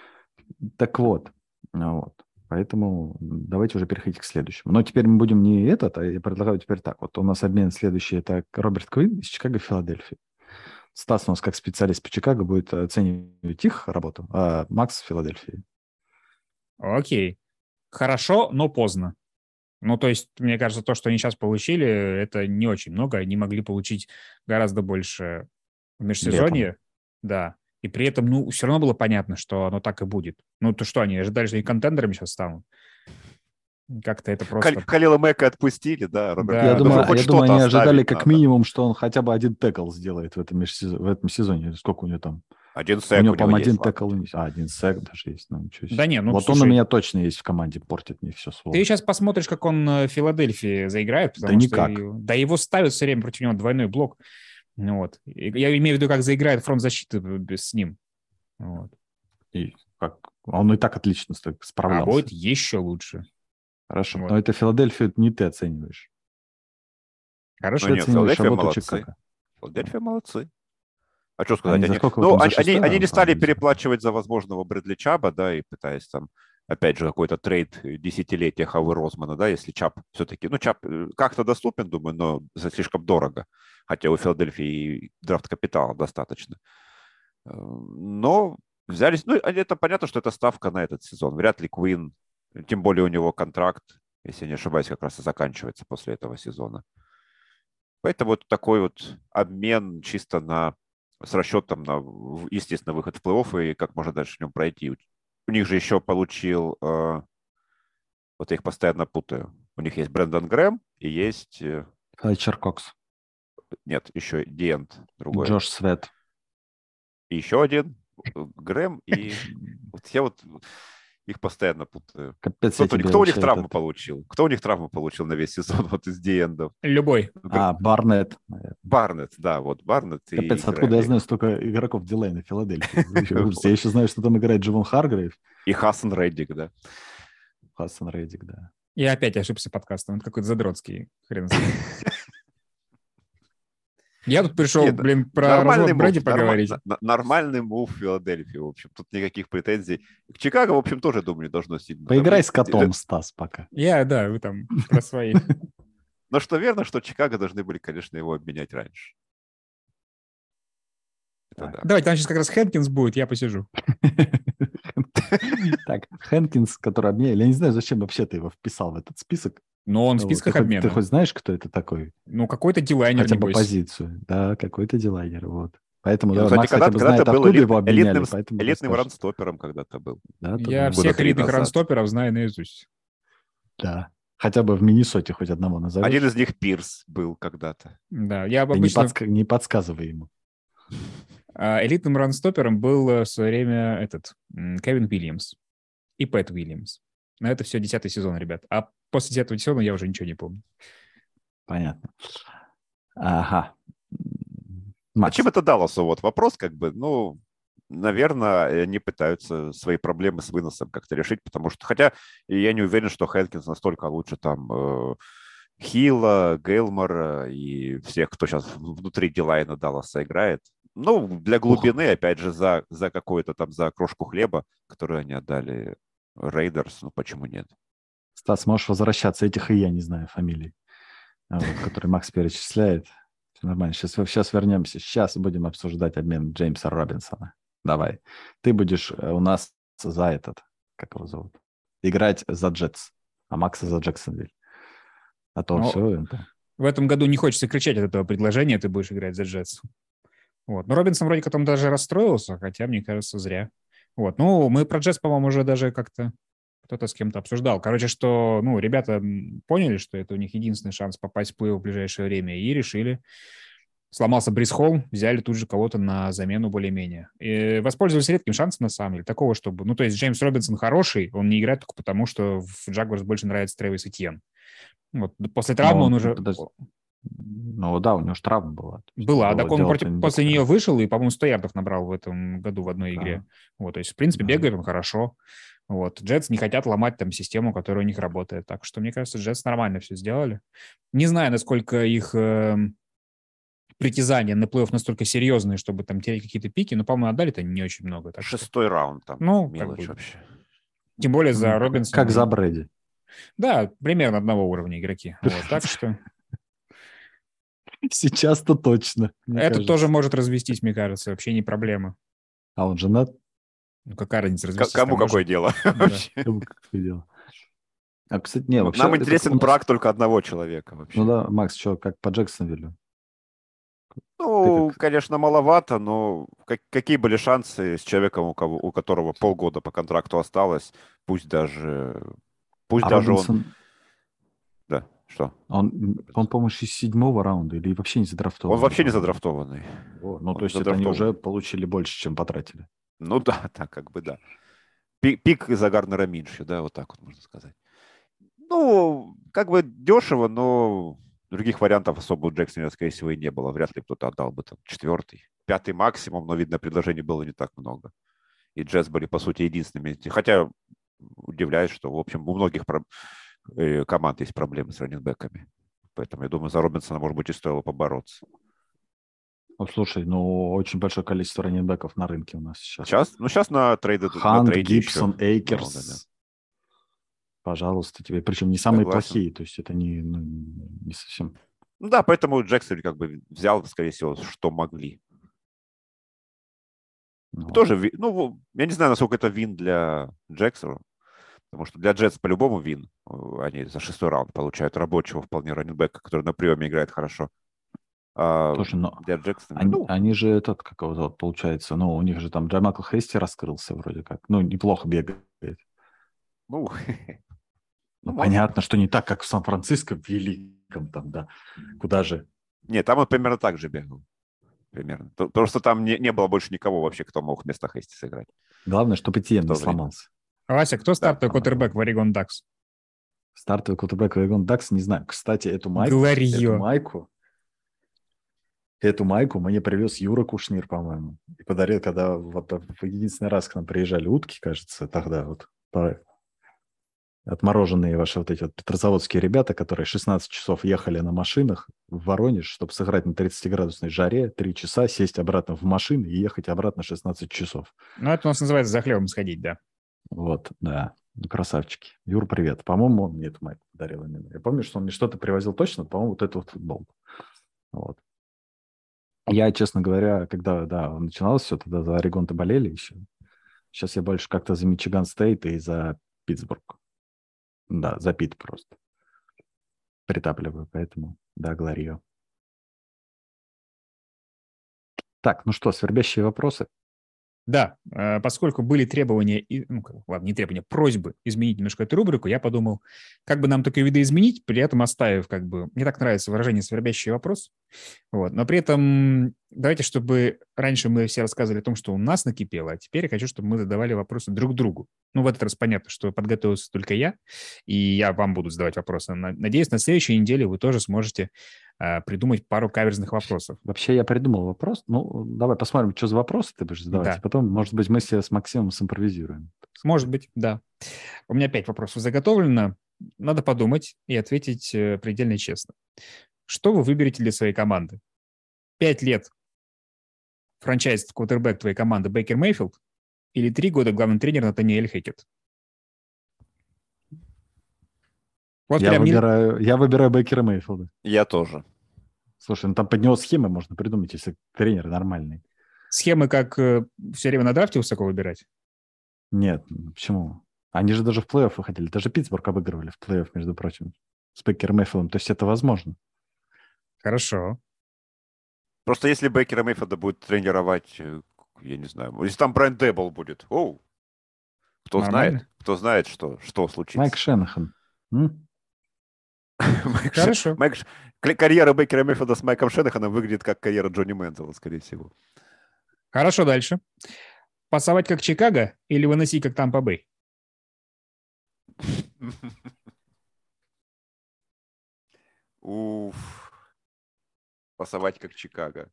Speaker 1: Так вот, ну вот. Поэтому давайте уже переходить к следующему. Но теперь мы будем не этот, а я предлагаю теперь так. Вот у нас обмен следующий. Это Роберт Квин из Чикаго Филадельфии. Стас у нас как специалист по Чикаго будет оценивать их работу, а Макс в Филадельфии.
Speaker 2: Окей. Хорошо, но поздно. Ну, то есть, мне кажется, то, что они сейчас получили, это не очень много. Они могли получить гораздо больше в межсезонье. Летом. Да. И при этом, ну, все равно было понятно, что оно так и будет. Ну, то что, они ожидали, что они контендерами сейчас станут? Как-то это просто...
Speaker 3: Халила Мэка отпустили, да,
Speaker 1: Роберт? Да. Я, думаю, я думаю, они ожидали как надо. минимум, что он хотя бы один текл сделает в этом, межсезон... в этом сезоне. Сколько у него там?
Speaker 3: Один сек.
Speaker 1: У него, по-моему, один текл. А, один сек даже есть. Ну,
Speaker 2: да не, ну,
Speaker 1: Вот
Speaker 2: слушай,
Speaker 1: он у меня точно есть в команде, портит мне все
Speaker 2: слово. Ты сейчас посмотришь, как он в Филадельфии заиграет.
Speaker 1: да никак.
Speaker 2: Да его ставят все время против него двойной блок. Ну, вот. Я имею в виду, как заиграет фронт защиты с ним. Вот.
Speaker 1: И как он и так отлично справлялся. А
Speaker 2: будет еще лучше.
Speaker 1: Хорошо, вот. но это Филадельфию не ты оцениваешь.
Speaker 3: Хорошо, ну, нет, Филадельфия молодцы. Чикаго. Филадельфия молодцы. А что сказать? Они, они, ну, они, они, они не стали переплачивать за возможного Брэдли Чаба, да, и пытаясь там, опять же, какой-то трейд десятилетия Хавы Розмана, да, если Чап все-таки, ну, Чап э, как-то доступен, думаю, но за слишком дорого, хотя у Филадельфии драфт капитала достаточно. Но взялись, ну, это понятно, что это ставка на этот сезон. Вряд ли Квин, тем более у него контракт, если не ошибаюсь, как раз и заканчивается после этого сезона. Поэтому вот такой вот обмен чисто на с расчетом на, естественно, выход в плей-офф и как можно дальше в нем пройти. У них же еще получил, э, вот я их постоянно путаю, у них есть Брэндон Грэм и есть...
Speaker 1: Флетчер Кокс.
Speaker 3: Нет, еще Диент другой.
Speaker 1: Джош Свет.
Speaker 3: И еще один, Грэм и... [LAUGHS] Вот я вот их постоянно путаю. Капец, кто, кто у них травму этот... получил? Кто у них травму получил на весь сезон [LAUGHS] вот из Диэндов?
Speaker 2: Любой.
Speaker 1: А, Барнет.
Speaker 3: Барнет, да, вот Барнет.
Speaker 1: Капец, и откуда я знаю столько игроков Дилейна Филадельфии? [LAUGHS] Я еще знаю, что там играет Дживон Харгрейв.
Speaker 3: И Хасан Реддик, да.
Speaker 1: Хасан Реддик, да.
Speaker 2: Я опять ошибся подкастом. Он какой-то задротский. Хрен знает. [LAUGHS] Я тут пришел, Нет, блин, про нормальный мув, Брэди поговорить.
Speaker 3: Норм, нормальный мув в Филадельфии, в общем. Тут никаких претензий. К Чикаго, в общем, тоже, думаю, не должно сильно...
Speaker 1: Поиграй с котом, Стас, пока.
Speaker 2: Я, да, вы там про свои. [LAUGHS]
Speaker 3: Но что верно, что Чикаго должны были, конечно, его обменять раньше.
Speaker 2: Да. Давайте, там сейчас как раз Хэнкинс будет, я посижу. [LAUGHS]
Speaker 1: Так, Хэнкинс, который обменяли, я не знаю, зачем вообще ты его вписал в этот список.
Speaker 2: Но он в списках
Speaker 1: обмена. Ты хоть знаешь, кто это такой?
Speaker 2: Ну, какой-то дилайнер,
Speaker 1: Хотя бы позицию. Да, какой-то дилайнер, вот. Поэтому ну, да, Макс хотя бы знает, был элит, его обменяли.
Speaker 3: Элитным, поэтому элитным ранстопером когда-то был.
Speaker 2: Да, Я всех элитных ранстоперов знаю наизусть.
Speaker 1: Да. Хотя бы в Миннесоте хоть одного назовешь.
Speaker 3: Один из них Пирс был когда-то.
Speaker 2: Да, я обычно...
Speaker 1: не, подск... не подсказывай ему.
Speaker 2: А, элитным ранстопером был в свое время этот Кевин Уильямс и Пэт Уильямс. Но это все десятый сезон, ребят. А после десятого сезона я уже ничего не помню.
Speaker 1: Понятно. Ага.
Speaker 3: Макс. А чем это Далласу? Вот вопрос как бы, ну, наверное, они пытаются свои проблемы с выносом как-то решить, потому что, хотя я не уверен, что Хэнкинс настолько лучше там э, Хила, Гейлмора и всех, кто сейчас внутри Дилайна Далласа играет. Ну, для глубины, Ох. опять же, за, за какую-то там, за крошку хлеба, которую они отдали Рейдерс, ну почему нет?
Speaker 1: Стас, можешь возвращаться, этих и я не знаю фамилий, а вот, которые Макс перечисляет. Все нормально, сейчас, сейчас вернемся. Сейчас будем обсуждать обмен Джеймса Робинсона. Давай. Ты будешь э, у нас за этот, как его зовут, играть за Джетс, а Макса за Джексонвиль. А то Но все это...
Speaker 2: В этом году не хочется кричать от этого предложения, ты будешь играть за Джетс. Вот. Но Робинсон вроде как там даже расстроился, хотя, мне кажется, зря. Вот. Ну, мы про Джетс, по-моему, уже даже как-то кто-то с кем-то обсуждал. Короче, что, ну, ребята поняли, что это у них единственный шанс попасть в плей в ближайшее время, и решили. Сломался Брис Холл, взяли тут же кого-то на замену более-менее. И воспользовались редким шансом, на самом деле, такого, чтобы... Ну, то есть Джеймс Робинсон хороший, он не играет только потому, что в Джагварс больше нравится Трэвис Этьен. Вот, после травмы Но, он уже... Подожди.
Speaker 1: Ну да, у него же травма была.
Speaker 2: Была, так он против, после нее вышел и, по-моему, 100 ярдов набрал в этом году в одной игре. Да. Вот, то есть, в принципе, да. бегает он хорошо. Вот. Джетс не хотят ломать там систему, которая у них работает. Так что, мне кажется, Джетс нормально все сделали. Не знаю, насколько их э, притязания на плей-офф настолько серьезные, чтобы там терять какие-то пики, но, по-моему, отдали-то не очень много.
Speaker 3: Так Шестой
Speaker 2: что...
Speaker 3: раунд там.
Speaker 2: Ну, мелочь как бы. вообще. Тем более за Робинсона.
Speaker 1: Как за Брэди.
Speaker 2: Да, примерно одного уровня игроки. [LAUGHS] Вот, так что... [LAUGHS]
Speaker 1: Сейчас-то точно.
Speaker 2: Это кажется. тоже может развестись, мне кажется, вообще не проблема.
Speaker 1: А он женат?
Speaker 2: Ну, какая разница развестись?
Speaker 3: Кому какое дело? [LAUGHS]
Speaker 1: Кому какое дело? А, кстати, не, вообще...
Speaker 3: Нам интересен брак только одного человека вообще.
Speaker 1: Ну да, Макс, что, как по Джексонвиллю?
Speaker 3: Ну, как... конечно, маловато, но как, какие были шансы с человеком, у, кого, у которого полгода по контракту осталось, пусть даже, пусть а даже Робинсон... он... Что?
Speaker 1: Он, он по-моему, из седьмого раунда или вообще не задрафтованный?
Speaker 3: Он вообще не задрафтованный.
Speaker 1: О, ну, он то есть это они уже получили больше, чем потратили.
Speaker 3: Ну да, [LAUGHS] так как бы да. Пик, пик за Гарнера меньше, да, вот так вот можно сказать. Ну, как бы дешево, но других вариантов особо у Джексона, скорее всего, и не было. Вряд ли кто-то отдал бы там четвертый. Пятый максимум, но, видно, предложений было не так много. И Джетс были, по сути, единственными. Хотя удивляюсь, что, в общем, у многих Э, команд есть проблемы с раненбеками. Поэтому, я думаю, за Робинсона, может быть, и стоило побороться.
Speaker 1: Ну, слушай, ну, очень большое количество раненбеков на рынке у нас сейчас.
Speaker 3: Сейчас? Ну, сейчас на трейде.
Speaker 1: Хант, на трейде Гибсон, еще. Эйкерс. Ну, да, да. Пожалуйста, тебе. Причем не самые Согласен. плохие, то есть это не, ну, не совсем...
Speaker 3: Ну да, поэтому Джексон как бы взял, скорее всего, что могли. Ну, Тоже, ну, я не знаю, насколько это вин для Джексона, Потому что для Джетс по-любому вин. Они за шестой раунд получают рабочего вполне раненбека, который на приеме играет хорошо. А,
Speaker 1: Слушай, но
Speaker 3: Дер Джексон.
Speaker 1: они,
Speaker 3: ну,
Speaker 1: они же этот, как его зовут, получается, ну, у них же там Джамакл Хейсти раскрылся вроде как. Ну, неплохо бегает. [LAUGHS]
Speaker 3: ну,
Speaker 1: Ну,
Speaker 3: может.
Speaker 1: понятно, что не так, как в Сан-Франциско, в великом там, да. Куда же?
Speaker 3: Нет, там он примерно так же бегал. Примерно. То- Потому что там не, не было больше никого вообще, кто мог вместо Хейсти сыграть.
Speaker 1: Главное, чтобы Этьен не сломался.
Speaker 2: Вася, кто стартовый квотербек в Орегон Дакс?
Speaker 1: Стартовый кутербэк Вейгон Дакс, не знаю. Кстати, эту майку, эту майку, эту майку мне привез Юра Кушнир, по-моему. И подарил, когда вот в единственный раз к нам приезжали утки, кажется, тогда вот отмороженные ваши вот эти вот петрозаводские ребята, которые 16 часов ехали на машинах в Воронеж, чтобы сыграть на 30-градусной жаре, 3 часа, сесть обратно в машину и ехать обратно 16 часов.
Speaker 2: Ну, это у нас называется за хлебом сходить, да.
Speaker 1: Вот, да. Красавчики. Юр, привет. По-моему, он мне эту майку подарил именно. Я помню, что он мне что-то привозил точно, по-моему, вот эту вот футболку. Вот. Я, честно говоря, когда, да, начиналось все, тогда за Орегон-то болели еще. Сейчас я больше как-то за Мичиган Стейт и за Питтсбург. Да, за Пит просто. Притапливаю, поэтому, да, Глорио. Так, ну что, свербящие вопросы?
Speaker 2: Да, э, поскольку были требования, ну, ладно, не требования, просьбы изменить немножко эту рубрику, я подумал, как бы нам такие виды изменить, при этом оставив, как бы, мне так нравится выражение «свербящий вопрос», вот, но при этом давайте, чтобы раньше мы все рассказывали о том, что у нас накипело, а теперь я хочу, чтобы мы задавали вопросы друг другу. Ну, в этот раз понятно, что подготовился только я, и я вам буду задавать вопросы. На- Надеюсь, на следующей неделе вы тоже сможете э, придумать пару каверзных вопросов.
Speaker 1: Вообще я придумал вопрос. Ну, давай посмотрим, что за вопросы ты будешь задавать.
Speaker 2: Да.
Speaker 1: и Потом, может быть, мы себе с Максимом симпровизируем.
Speaker 2: Может быть, да. У меня пять вопросов заготовлено. Надо подумать и ответить э, предельно честно. Что вы выберете для своей команды? Пять лет франчайз квотербек твоей команды Бейкер Мейфилд или три года главный тренер Натаниэль Хекет? Вот
Speaker 1: я,
Speaker 2: прям не-
Speaker 1: выбираю, я выбираю Бейкера Мейфилда.
Speaker 3: Я тоже.
Speaker 1: Слушай, ну там под него схемы можно придумать, если тренер нормальный.
Speaker 2: схемы, как все время на драфте высоко выбирать.
Speaker 1: Нет, почему? Они же даже в плей-офф выходили. Даже Питтсбург обыгрывали в плей-офф, между прочим, с Бейкером Мейфилдом. То есть это возможно.
Speaker 2: Хорошо.
Speaker 3: Просто если Бейкера Мейфилда будет тренировать, э, я не знаю, если там Брайан Дебл будет, оу, кто
Speaker 2: Нормально.
Speaker 3: знает, кто знает, что, что случится.
Speaker 1: Майк Шенахан. [LAUGHS]
Speaker 3: Майк
Speaker 2: Хорошо.
Speaker 3: Майк Карьера Бейкера Мейфилда с Майком Шенаханом выглядит как карьера Джонни Мэнзела, скорее всего.
Speaker 2: Хорошо, дальше. Пасовать как Чикаго или выносить как Тампа Бэй? [LAUGHS]
Speaker 3: Уф. Пасовать как Чикаго.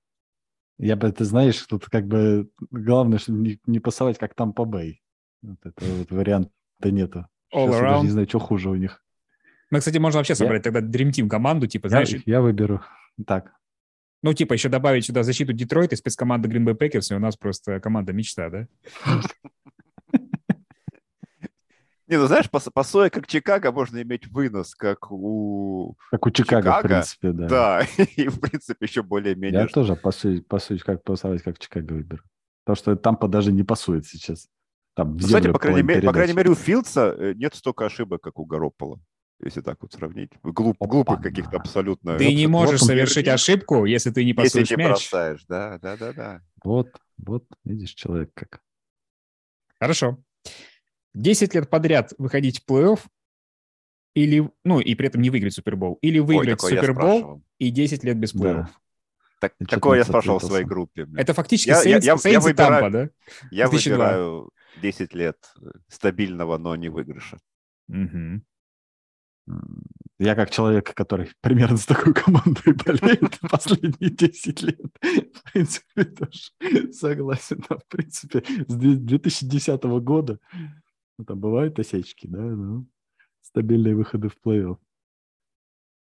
Speaker 1: Я бы, ты знаешь, тут как бы главное, чтобы не, не пасовать, как там по Бэй. Вот это вот варианта нету.
Speaker 2: All
Speaker 1: Сейчас я даже
Speaker 2: around.
Speaker 1: не знаю, что хуже у них.
Speaker 2: Ну, кстати, можно вообще собрать тогда Dream Team команду, типа,
Speaker 1: Я,
Speaker 2: знаешь,
Speaker 1: я выберу так.
Speaker 2: ну, типа, еще добавить сюда защиту Детройта и спецкоманды Green Bay Packers, и у нас просто команда мечта, да? [LAUGHS]
Speaker 3: Не, ну знаешь, пасуя как Чикаго, можно иметь вынос, как у...
Speaker 1: Как у Чикаго, в
Speaker 3: Чикаго?
Speaker 1: принципе, да.
Speaker 3: Да, [LAUGHS] и в принципе еще более-менее...
Speaker 1: Я тоже пасуюсь, пасуюсь как пасовать, как Чикаго выберу. Потому что Тампа даже не пасует сейчас. Там в
Speaker 3: Ну, Кстати, по крайней, мере, по крайней мере, у Филдса э, нет столько ошибок, как у Гароппола. Если так вот сравнить. Глуп, глупых каких-то абсолютно...
Speaker 2: Ты не
Speaker 1: вот
Speaker 2: можешь
Speaker 1: он
Speaker 2: совершить
Speaker 3: верни.
Speaker 2: ошибку, если ты не
Speaker 3: Если
Speaker 2: пасуешь
Speaker 3: не
Speaker 2: мяч.
Speaker 3: бросаешь, да, да, да, да.
Speaker 1: Вот, вот, видишь, человек как.
Speaker 2: Хорошо. 10 лет подряд выходить в плей-офф или, ну, и при этом не выиграть Супербол, или выиграть Супербол и 10 лет без плей-офф.
Speaker 1: Да.
Speaker 3: Так-
Speaker 1: Я
Speaker 3: такое я спрашивал в своей группе. блин.
Speaker 2: Это фактически
Speaker 3: Я-
Speaker 2: Saints,
Speaker 3: я- выбираю-
Speaker 2: Тампа, да?
Speaker 3: Я
Speaker 2: 2002.
Speaker 3: выбираю 10 лет э, стабильного, но не выигрыша.
Speaker 1: М, Я как человек, который примерно с такой командой болеет [LAUGHS] последние 10 лет, в принципе, тоже согласен. Да, в принципе, с две- 2010 года ну, там бывают осечки, да, ну, стабильные выходы в плей-офф.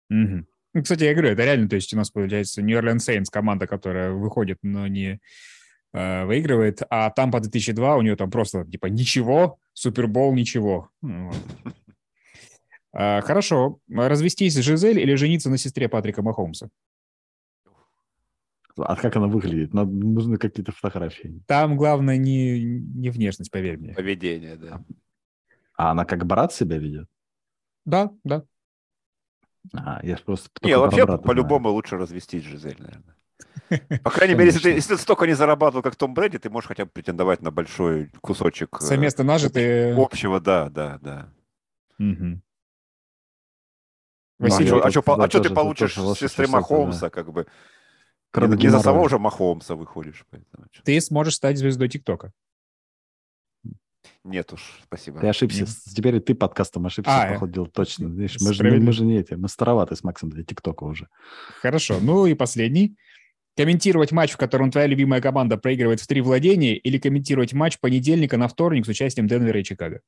Speaker 2: Мгм. Ну, кстати, я говорю, это реально, то есть у нас получается Orleans Saints команда, которая выходит, но не э, выигрывает, а Тампа 2002 у нее там просто типа ничего, Супербол ничего. Ну, вот. [LAUGHS] А, Хорошо. Развестись с Жизель или жениться на сестре Патрика Махомса?
Speaker 1: А как она выглядит? Надо, нужны какие-то фотографии.
Speaker 2: Там главное не, не внешность, поверь мне.
Speaker 3: Поведение, да.
Speaker 1: А она как брат себя ведет?
Speaker 2: Да, да.
Speaker 1: А, я просто...
Speaker 3: Не, вообще, по-любому лучше развестись Жизель, наверное. [LAUGHS] По крайней мере, если ты, если ты столько не зарабатывал, как Том Брэди, ты можешь хотя бы претендовать на большой кусочек...
Speaker 2: Э, Совместно нажитые...
Speaker 3: Общего, да, да, да.
Speaker 2: Угу.
Speaker 3: Василий, а что а, а ты получишь с сестры Махомса, да. как бы? Кроме не, не за самого же Махомса выходишь. Поэтому,
Speaker 2: ты сможешь стать звездой ТикТока.
Speaker 3: Нет уж, спасибо.
Speaker 1: Ты ошибся. Нет. Теперь ты подкастом ошибся, а, походу, точно. Видишь, мы, же, мы же не эти, мы староваты с Максом для ТикТока уже.
Speaker 2: Хорошо. Ну и последний. Комментировать матч, в котором твоя любимая команда проигрывает в три владения, или комментировать матч понедельника на вторник с участием Денвера и Чикаго?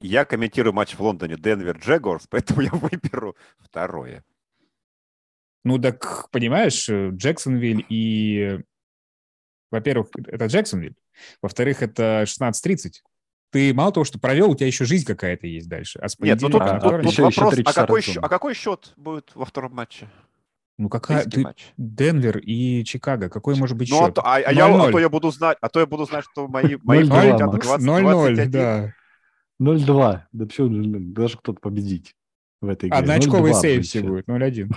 Speaker 3: Я комментирую матч в Лондоне Денвер Джегорс, [LAUGHS] поэтому я выберу второе.
Speaker 2: Ну так, понимаешь, Джексонвиль и... Во-первых, это Джексонвиль. Во-вторых, это 16.30. Ты мало того, что провел, у тебя еще жизнь какая-то есть дальше. А
Speaker 3: Нет, ну тут, а, тут, тут еще, вопрос, еще а, какой, а какой счет будет во втором матче?
Speaker 2: Ну какая ты матч. Денвер и Чикаго, какой может быть
Speaker 3: ну,
Speaker 2: счет?
Speaker 3: А, а, я, а то я буду знать, а то я буду знать, что мои мои 0-0,
Speaker 2: да.
Speaker 1: 0-2. Да почему даже кто-то победить в этой игре?
Speaker 2: Одноочковый сейв все будет, 0-1.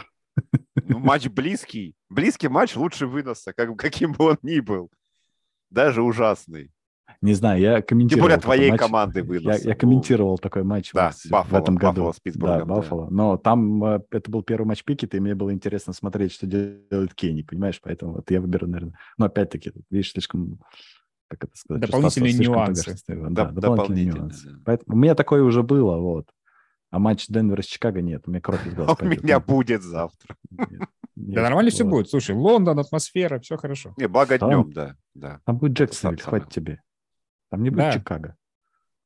Speaker 3: Ну, матч близкий. Близкий матч лучше выноса, как, каким бы он ни был. Даже ужасный.
Speaker 1: Не знаю, я комментировал. Тем более
Speaker 3: твоей
Speaker 1: матч.
Speaker 3: команды вынос.
Speaker 1: Я, я комментировал такой матч
Speaker 3: да,
Speaker 1: в, Buffalo, в этом году.
Speaker 3: Buffalo,
Speaker 1: да, Баффало. Да. Но там э, это был первый матч Пикета, и мне было интересно смотреть, что делает Кенни, понимаешь? Поэтому вот я выберу, наверное. Но опять-таки, видишь, слишком как это сказать?
Speaker 2: Дополнительные нюансы.
Speaker 1: Да, да, дополнительные нюансы. Поэтому у меня такое уже было, вот. А матч Денвера с Чикаго нет, у меня кровь из глаз [LAUGHS]
Speaker 3: У меня будет завтра.
Speaker 2: Да нормально все будет. Слушай, Лондон, атмосфера, все хорошо.
Speaker 3: Не, благо днем, да. да.
Speaker 1: Там будет Джексон, хватит тебе. Там не будет Чикаго.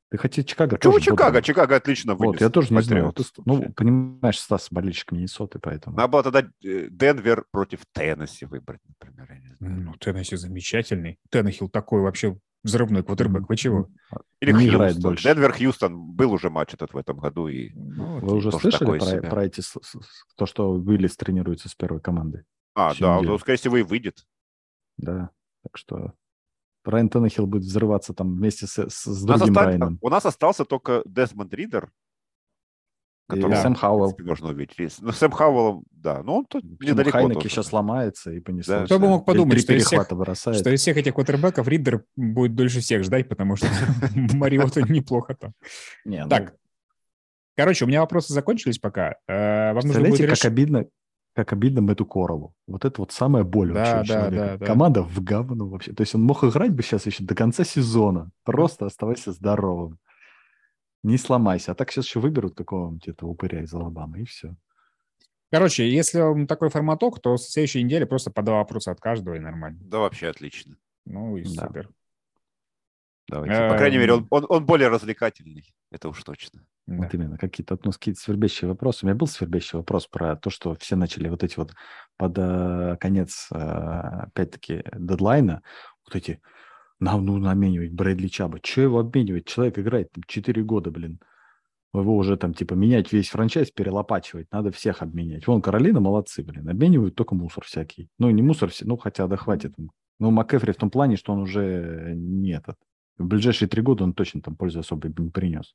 Speaker 1: Ты хотел Чикаго?
Speaker 3: Почему Чикаго? Чикаго отлично вынес.
Speaker 1: Вот, я тоже не знаю. Ты, ну, понимаешь, Стас болельщик Миннесоты, поэтому...
Speaker 3: Надо было тогда э, Денвер против Теннесси выбрать, например.
Speaker 2: Ну, Теннесси замечательный. Теннехилл такой вообще взрывной квотербек. Вы чего?
Speaker 3: Или не играет больше. Денвер Хьюстон был уже матч этот в этом году. И,
Speaker 1: ну, Вы уже слышали про, про эти, то, что Уиллис тренируется с первой командой?
Speaker 3: А, да, неделю. скорее всего, и выйдет.
Speaker 1: Да, так что Райан Теннехилл будет взрываться там вместе с, с, с другим осталось, Райаном.
Speaker 3: У нас остался только Десмонд Ридер,
Speaker 1: который Сэм Хауэлл.
Speaker 3: можно увидеть. Ну, Сэм Хауэлл, да, ну, тут
Speaker 1: недалеко. Хайнеки сейчас ломается и понеслось. Да,
Speaker 2: Кто бы мог подумать, что из, всех, что из всех этих квотербеков Ридер будет дольше всех ждать, потому что [LAUGHS] Мариота неплохо там. Ну так, короче, у меня вопросы закончились пока.
Speaker 1: Э, Представляете, как обидно, как обидно Мэтту Коралу. Вот это вот самая боль да, вообще да, человека. Да, да. Команда в говно вообще. То есть он мог играть бы сейчас еще до конца сезона. Просто оставайся здоровым. Не сломайся. А так сейчас еще выберут какого-нибудь этого упыря из Алабамы, и все.
Speaker 2: Короче, если такой форматок, то в следующей неделе просто по два вопроса от каждого, и нормально.
Speaker 3: Да, вообще отлично.
Speaker 2: Ну и да. супер.
Speaker 3: Давайте. По крайней мере, он, он, он более развлекательный. Это уж точно.
Speaker 1: Вот да. именно, какие-то ну, какие свербящие вопросы. У меня был свербящий вопрос про то, что все начали вот эти вот под э, конец, э, опять-таки, дедлайна, вот эти, нам нужно обменивать Брэдли Чаба. Че его обменивать? Человек играет там 4 года, блин. Его уже там, типа, менять весь франчайз, перелопачивать. Надо всех обменять. Вон, Каролина молодцы, блин. Обменивают только мусор всякий. Ну, не мусор, ну, хотя, да хватит. Ну, МакЭфри в том плане, что он уже не этот. В ближайшие три года он точно там пользы особо не принес.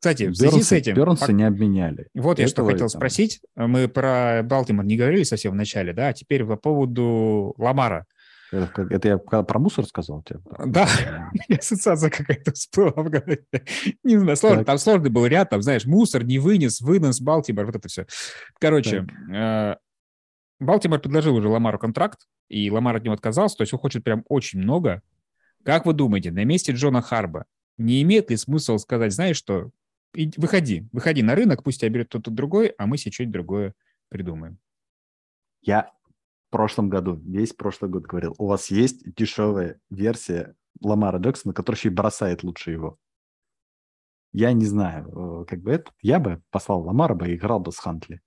Speaker 2: Кстати, в связи с этим...
Speaker 1: Бернса пок... не обменяли.
Speaker 2: Вот я что хотел там... спросить. Мы про Балтимор не говорили совсем в начале, да? А теперь по поводу Ламара.
Speaker 1: Это, это я про мусор сказал тебе?
Speaker 2: Да, [LAUGHS] ассоциация какая-то всплыла в голове. Не знаю, сложно, там сложный был ряд, там, знаешь, мусор не вынес, вынос, Балтимор, вот это все. Короче, э, Балтимор предложил уже Ламару контракт, и Ламар от него отказался, то есть он хочет прям очень много. Как вы думаете, на месте Джона Харба не имеет ли смысл сказать, знаешь что, выходи, выходи на рынок, пусть тебя берет кто-то другой, а мы себе что-нибудь другое придумаем.
Speaker 1: Я прошлом году, весь прошлый год говорил, у вас есть дешевая версия Ламара Джексона, который еще и бросает лучше его. Я не знаю, э, как бы это, я бы послал Ламара бы и играл бы с Хантли.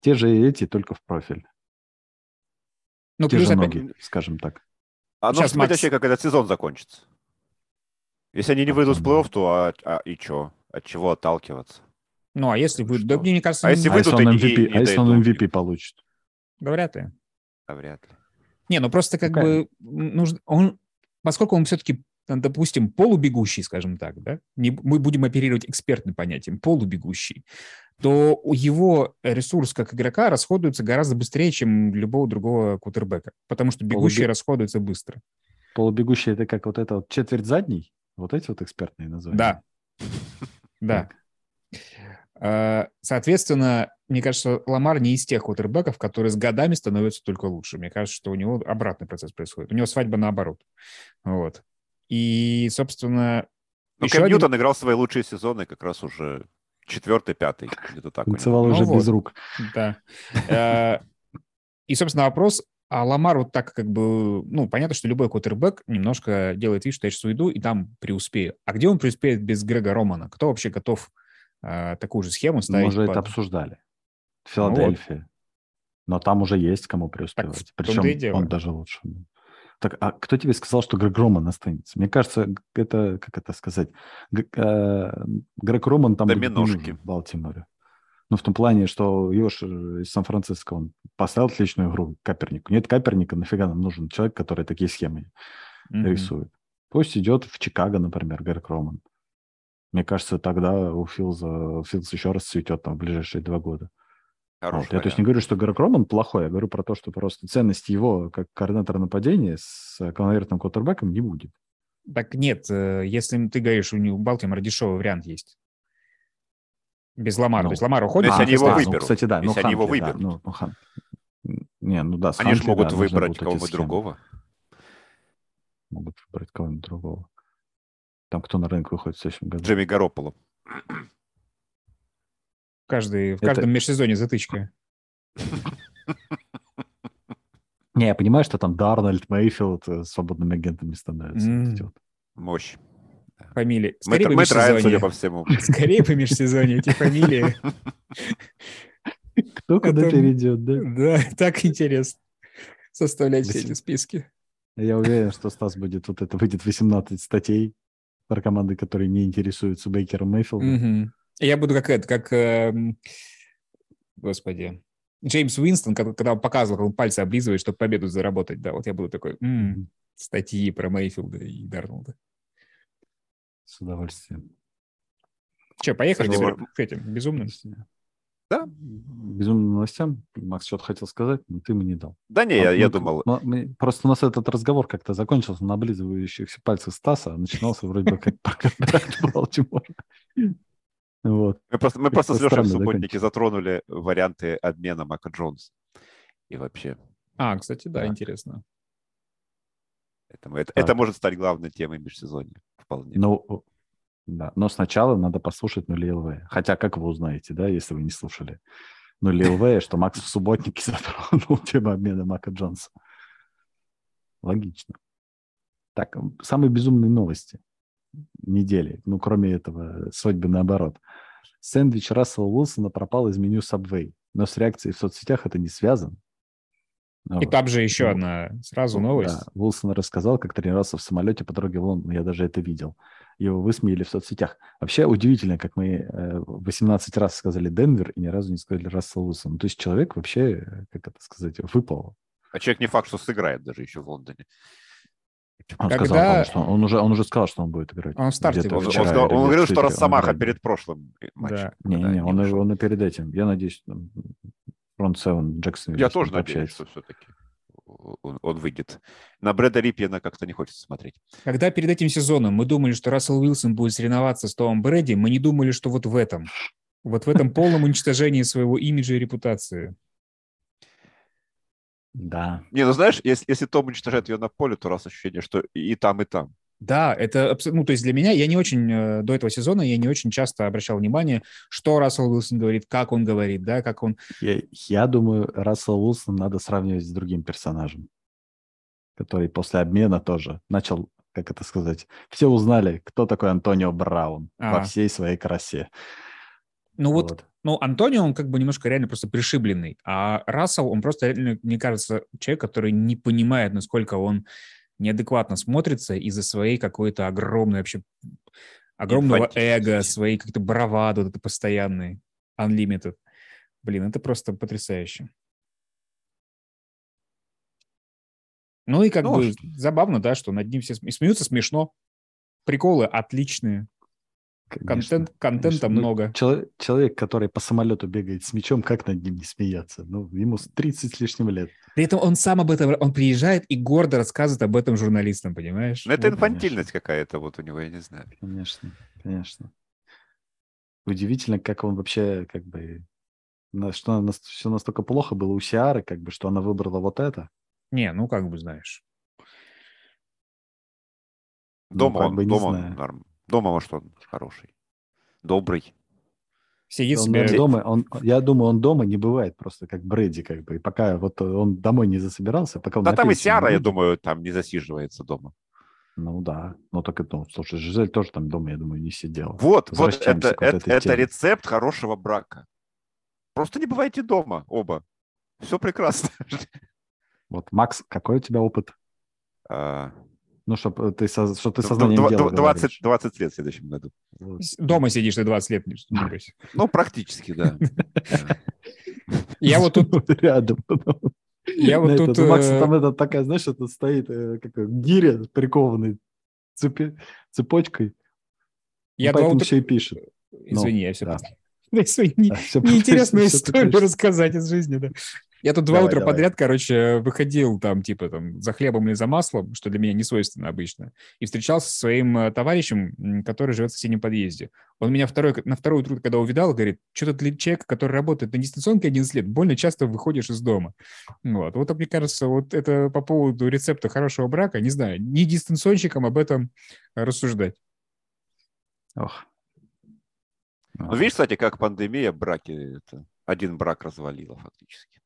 Speaker 1: Те же эти, только в профиль. Ну, Те же опять... ноги, скажем так.
Speaker 3: А ну, смотрите вообще, как этот сезон закончится. Если они не выйдут в плей-офф, то а, а, и что? От чего отталкиваться?
Speaker 2: Ну, а если вы... Да, мне кажется...
Speaker 1: А если, выйдут, а если он MVP, не, а если он MVP получит?
Speaker 2: Да вряд ли.
Speaker 3: Да вряд ли.
Speaker 2: Не, ну просто как okay. бы нужно... Он, поскольку он все-таки допустим, полубегущий, скажем так, да, не, мы будем оперировать экспертным понятием, полубегущий, то его ресурс как игрока расходуется гораздо быстрее, чем любого другого кутербека, потому что бегущий Полубег... расходуется быстро.
Speaker 1: Полубегущий – это как вот это вот четверть задний? Вот эти вот экспертные названия?
Speaker 2: Да. [LAUGHS] Да. А, соответственно, мне кажется, Ламар не из тех кутербеков, которые с годами становятся только лучше. Мне кажется, что у него обратный процесс происходит. У него свадьба наоборот. Вот. И, собственно...
Speaker 3: Ну, Кэм один... Ньютон играл свои лучшие сезоны как раз уже четвертый, пятый, где-то так.
Speaker 1: Танцевал уже ну, без вот. рук.
Speaker 2: Да. Э, и, собственно, вопрос, а Ламар вот так как бы, ну, понятно, что любой кутербэк немножко делает вид, что я сейчас уйду и там преуспею. А где он преуспеет без Грега Романа? Кто вообще готов э, такую же схему ставить?
Speaker 1: Мы уже под... это обсуждали. Филадельфия. Ну, вот. Но там уже есть кому преуспевать. Так, Причем он даже лучше. Так, а кто тебе сказал, что Грег Роман останется? Мне кажется, это, как это сказать, э, Грег Роман там
Speaker 3: Доминошки.
Speaker 1: в Балтиморе. Ну, в том плане, что его из Сан-Франциско он поставил отличную игру Капернику. Нет Каперника, нафига нам нужен человек, который такие схемы mm-hmm. рисует. Пусть идет в Чикаго, например, Грег Роман. Мне кажется, тогда у Филза, Филз еще раз цветет там в ближайшие два года. Вот. Я то есть не говорю, что Грег Роман плохой, я говорю про то, что просто ценность его как координатора нападения с конвертным квотербеком не будет.
Speaker 2: Так нет, э, если ты говоришь, у него Балтимора дешевый вариант есть. Без Ламара. Ну, то есть Ламар уходит.
Speaker 3: Если а, они его выберут.
Speaker 1: Ну, кстати, да.
Speaker 3: Если
Speaker 1: ну,
Speaker 3: они его выберут. Да,
Speaker 1: ну, ну, Хан... Не, ну да,
Speaker 3: Они же могут да, выбрать кого-нибудь другого.
Speaker 1: Могут выбрать кого-нибудь другого. Там кто на рынок выходит в следующем году?
Speaker 3: Джимми Гарополо.
Speaker 2: Каждый, в каждом Это... межсезоне затычка. [LAUGHS]
Speaker 1: Не, я понимаю, что там Дарнольд, Мейфилд э, свободными агентами становятся. Mm.
Speaker 3: Мощь.
Speaker 2: Фамилии.
Speaker 3: Скорее Мэтт, по Райан, судя по всему. [LAUGHS]
Speaker 2: Скорее по межсезонье эти фамилии. [LAUGHS]
Speaker 1: Кто куда перейдет, да?
Speaker 2: Да, так интересно составлять все эти списки.
Speaker 1: Я уверен, что Стас будет, вот это выйдет 18 статей про команды, которые не интересуются Бейкером Мейфилдом.
Speaker 2: Я буду как это, как, э, господи, Джеймс Уинстон, когда он показывал, как он пальцы облизывает, чтобы победу заработать. Да, вот я буду такой, м-м, статьи про Мейфилда и Дарнолда.
Speaker 1: С удовольствием.
Speaker 2: Че, поехали Кстати, к этим безумным?
Speaker 1: Да. Безумным новостям. Макс что-то хотел сказать, но ты мне не дал.
Speaker 3: Да не, а, я, мы, я думал.
Speaker 1: Мы, просто у нас этот разговор как-то закончился на облизывающихся пальцах Стаса, а начинался вроде бы как [LAUGHS] про контракт Балтимора.
Speaker 3: Вот. Мы просто, мы просто с Лешей в субботнике затронули варианты обмена Мака Джонс. И вообще.
Speaker 2: А, кстати, да, интересно.
Speaker 3: Поэтому это, это может стать главной темой межсезонья. Вполне.
Speaker 1: Ну, да. Но сначала надо послушать нули ЛВ. Хотя, как вы узнаете, да, если вы не слушали нули ЛВ, что Макс в субботнике [LAUGHS] затронул тему обмена Мака Джонса. Логично. Так, самые безумные новости недели. Ну, кроме этого, свадьбы наоборот. Сэндвич Рассела Уилсона пропал из меню Subway, но с реакцией в соцсетях это не связано.
Speaker 2: И вот. там же еще ну, одна сразу новость. Да,
Speaker 1: Уилсон рассказал, как тренировался в самолете по дороге в Лондон. Я даже это видел. Его высмеяли в соцсетях. Вообще удивительно, как мы 18 э, раз сказали Денвер и ни разу не сказали Рассел Уилсон. Ну, то есть человек вообще, э, как это сказать, выпал.
Speaker 3: А человек не факт, что сыграет даже еще в Лондоне.
Speaker 1: Он Когда... сказал, что он уже, он уже сказал, что он будет играть.
Speaker 2: Он в старте
Speaker 3: он, вчера, он, сказал, он говорил, что Росомаха перед прошлым матчем.
Speaker 1: Да. Не, не, он, он и перед этим. Я надеюсь, фронт 7 Джексон.
Speaker 3: Я тоже надеюсь, что все-таки он, он выйдет. На Брэда Рипьена как-то не хочется смотреть.
Speaker 2: Когда перед этим сезоном мы думали, что Рассел Уилсон будет соревноваться с Томом Брэди, мы не думали, что вот в этом, вот в этом полном уничтожении своего имиджа и репутации.
Speaker 1: Да.
Speaker 3: Не, ну знаешь, если, если Том уничтожает ее на поле, то раз ощущение, что и там, и там.
Speaker 2: Да, это абсолютно, ну, то есть для меня, я не очень, э, до этого сезона я не очень часто обращал внимание, что Рассел Уилсон говорит, как он говорит, да, как он...
Speaker 1: Я, я думаю, Рассел Уилсон надо сравнивать с другим персонажем, который после обмена тоже начал, как это сказать, все узнали, кто такой Антонио Браун а. во всей своей красе.
Speaker 2: Ну вот, вот ну, Антонио, он как бы немножко реально просто пришибленный, а Рассел, он просто реально, мне кажется, человек, который не понимает, насколько он неадекватно смотрится из-за своей какой-то огромной вообще, огромного эго, своей как-то бравады вот это постоянной, unlimited. Блин, это просто потрясающе. Ну и как ну, бы что... забавно, да, что над ним все смеются смешно. Приколы отличные. Контент, контента Конечно. Ну, много.
Speaker 1: человек, человек, который по самолету бегает с мячом, как над ним не смеяться? Ну, ему 30 с лишним лет.
Speaker 2: При этом он сам об этом, он приезжает и гордо рассказывает об этом журналистам, понимаешь?
Speaker 3: Ну, это вот, инфантильность какая-то вот у него, я не знаю.
Speaker 1: Конечно, конечно. Удивительно, как он вообще, как бы, что все настолько плохо было у Сиары, как бы, что она выбрала вот это.
Speaker 2: Не, ну, как бы, знаешь.
Speaker 3: Дома ну, он, бы, дома он норм. Дома, может, он хороший, добрый.
Speaker 1: Сидит он, себе... дома, он, я думаю, он дома не бывает просто как Брэди, как бы, и пока вот он домой не засобирался, пока он
Speaker 3: Да там и Сиара, я думаю, там не засиживается дома.
Speaker 1: Ну да, ну так это, ну, слушай, Жизель тоже там дома, я думаю, не сидела.
Speaker 3: Вот, вот это, это, это рецепт хорошего брака. Просто не бывайте дома оба. Все прекрасно.
Speaker 1: Вот, Макс, какой у тебя опыт? А, ну, чтобы ты, что ты сознанием
Speaker 3: 20, дела 20, 20 лет в следующем году.
Speaker 2: Дома сидишь ты 20 лет. [LAUGHS]
Speaker 3: Ну, практически, [LAUGHS] да.
Speaker 2: Я вот тут... [LAUGHS] Рядом.
Speaker 1: Я вот тут... У Макса там это такая, знаешь, это стоит э, как гиря прикованный цепочкой. Я поэтому все и пишет.
Speaker 2: Извини, я все... Извини, неинтересную историю рассказать из жизни, да. Я тут два давай, утра давай. подряд, короче, выходил там, типа, там, за хлебом или за маслом, что для меня не свойственно обычно, и встречался со своим э, товарищем, который живет в соседнем подъезде. Он меня второй, на второе утро, когда увидал, говорит, что-то для человека, который работает на дистанционке 11 лет, больно часто выходишь из дома. Вот, вот мне кажется, вот это по поводу рецепта хорошего брака, не знаю, не дистанционщикам об этом рассуждать.
Speaker 1: Ох.
Speaker 3: Ну, видишь, кстати, как пандемия браки, это один брак развалила фактически.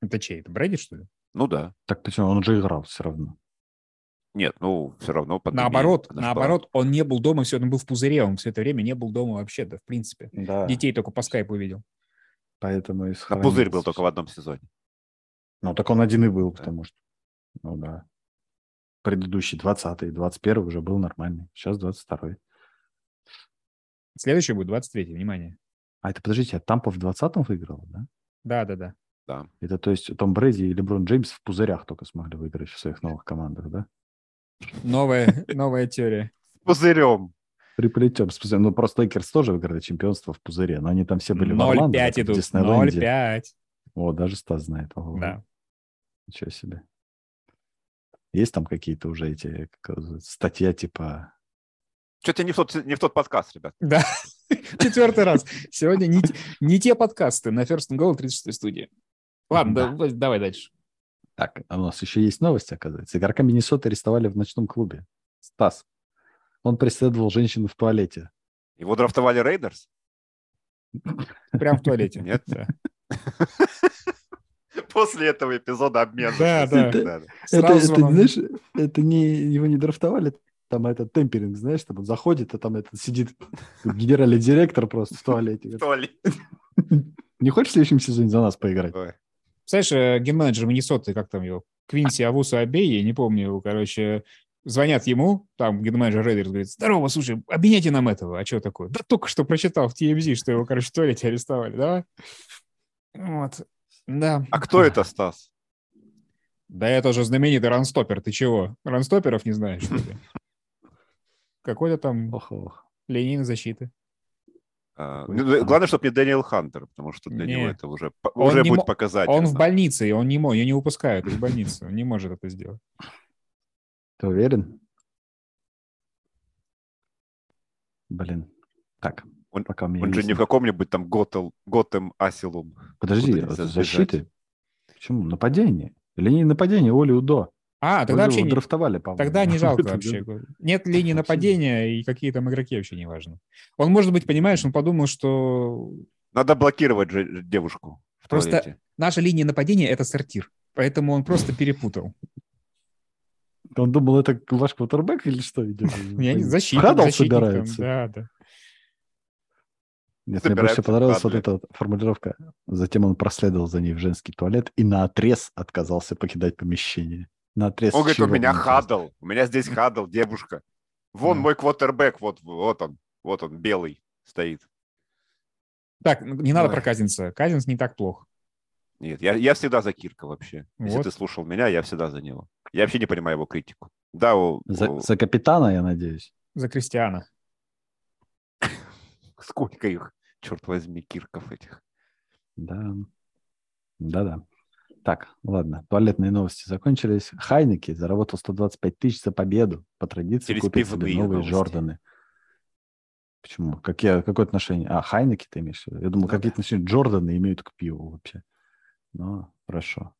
Speaker 2: Это чей? Это Брэди, что ли?
Speaker 3: Ну да.
Speaker 1: Так почему? Он же играл все равно.
Speaker 3: Нет, ну все равно
Speaker 2: пандемия, Наоборот, наоборот, он не был дома, все, он был в пузыре, он все это время не был дома вообще, да, в принципе. Да. Детей только по скайпу видел.
Speaker 1: Поэтому и
Speaker 3: А пузырь был только в одном сезоне.
Speaker 1: Ну, так он один и был, да. потому что, ну да. Предыдущий, 20-й, 21 уже был нормальный. Сейчас 22-й.
Speaker 2: Следующий будет 23-й, внимание.
Speaker 1: А это, подождите, а Тампа в 20-м выиграл, да?
Speaker 2: Да, да, да
Speaker 3: да.
Speaker 1: Это то есть Том Брэди и Леброн Джеймс в пузырях только смогли выиграть в своих новых командах, да?
Speaker 2: Новая, [LAUGHS] новая теория.
Speaker 3: С пузырем.
Speaker 1: Приплетем с пузырем. Ну, просто Лейкерс тоже выиграли чемпионство в пузыре, но они там все были 0,
Speaker 2: в Орландо. 0-5 идут, 0-5.
Speaker 1: О, даже Стас знает. Ого.
Speaker 2: Да.
Speaker 1: Ничего себе. Есть там какие-то уже эти статья типа...
Speaker 3: Что-то не в тот, не в тот подкаст, ребят.
Speaker 2: Да, [LAUGHS] четвертый раз. Сегодня не, не те подкасты на First and Goal 36 студии. Ладно, да. давай дальше.
Speaker 1: Так, а у нас еще есть новости, оказывается. Игрока Миннесоты арестовали в ночном клубе. Стас. Он преследовал женщину в туалете.
Speaker 3: Его драфтовали Рейдерс?
Speaker 2: Прям в туалете.
Speaker 3: Нет? [LAUGHS] После этого эпизода обмена.
Speaker 2: Да, да. Это,
Speaker 1: знаешь, это не, его не драфтовали, там этот tampering, знаешь, там он заходит, а там этот сидит генеральный директор просто в туалете. [LAUGHS] В туалете. Не хочешь в следующем сезоне за нас поиграть?
Speaker 2: Знаешь, э, ген-менеджер Миннесоты, как там его, Квинси Овусу Абейи, не помню его, короче, звонят ему, там ген-менеджер Рейдерс говорит, здорово, слушай, обменяйте нам этого. А что такое? Да только что прочитал в TMZ, что его, короче, в туалете арестовали, давай. Вот, да.
Speaker 3: А кто это, Стас?
Speaker 2: Да это же знаменитый ранстопер, ты чего? Ранстоперов не знаешь, что ли? [LAUGHS] Какой-то там линейной защиты.
Speaker 3: А, ну, главное, чтобы не Дэниел Хантер, потому что для не. него это уже, уже будет показательно.
Speaker 2: Он в больнице, и он не может, ее не выпускают из больницы, он не может это сделать.
Speaker 1: Ты уверен? Блин. Так,
Speaker 3: он, пока он же не в каком-нибудь там Готэм, Готэм Асилум.
Speaker 1: Подожди, защиты? Почему? Нападение? Или не нападение, Оли Удо.
Speaker 2: А, тогда вообще не...
Speaker 1: драфтовали, по
Speaker 2: Тогда не [LAUGHS] жалко вообще. Нет линии нападения, и какие там игроки вообще не важно. Он, может быть, понимаешь, он подумал, что...
Speaker 3: Надо блокировать же девушку.
Speaker 2: Просто туалете. наша линия нападения — это сортир. Поэтому он просто перепутал.
Speaker 1: Он думал, это ваш квотербек или что? [LAUGHS]
Speaker 2: Я не защитник.
Speaker 1: Хадл собирается.
Speaker 2: Да, да.
Speaker 1: Нет, мне больше понравилась вот эта формулировка. Затем он проследовал за ней в женский туалет и на отрез отказался покидать помещение
Speaker 3: на отрез. Он говорит, у меня хадл, у меня здесь хадл, девушка. Вон мой квотербек, вот, вот он, вот он, белый стоит.
Speaker 2: Так, не надо Ой. про Казинца. Казинц не так плохо.
Speaker 3: Нет, я, я всегда за Кирка вообще. Вот. Если ты слушал меня, я всегда за него. Я вообще не понимаю его критику. Да, у,
Speaker 1: за, за капитана, я надеюсь.
Speaker 2: За Кристиана. [LAUGHS]
Speaker 3: Сколько их, черт возьми, кирков этих.
Speaker 1: Да. Да-да. Так, ладно, туалетные новости закончились. Хайнеки заработал 125 тысяч за победу. По традиции Через купит себе новые новости. Жорданы. Почему? Какие, какое отношение? А, Хайнеки ты имеешь в виду? Я думал, ну, какие отношения Джорданы имеют к пиву вообще. Ну, хорошо.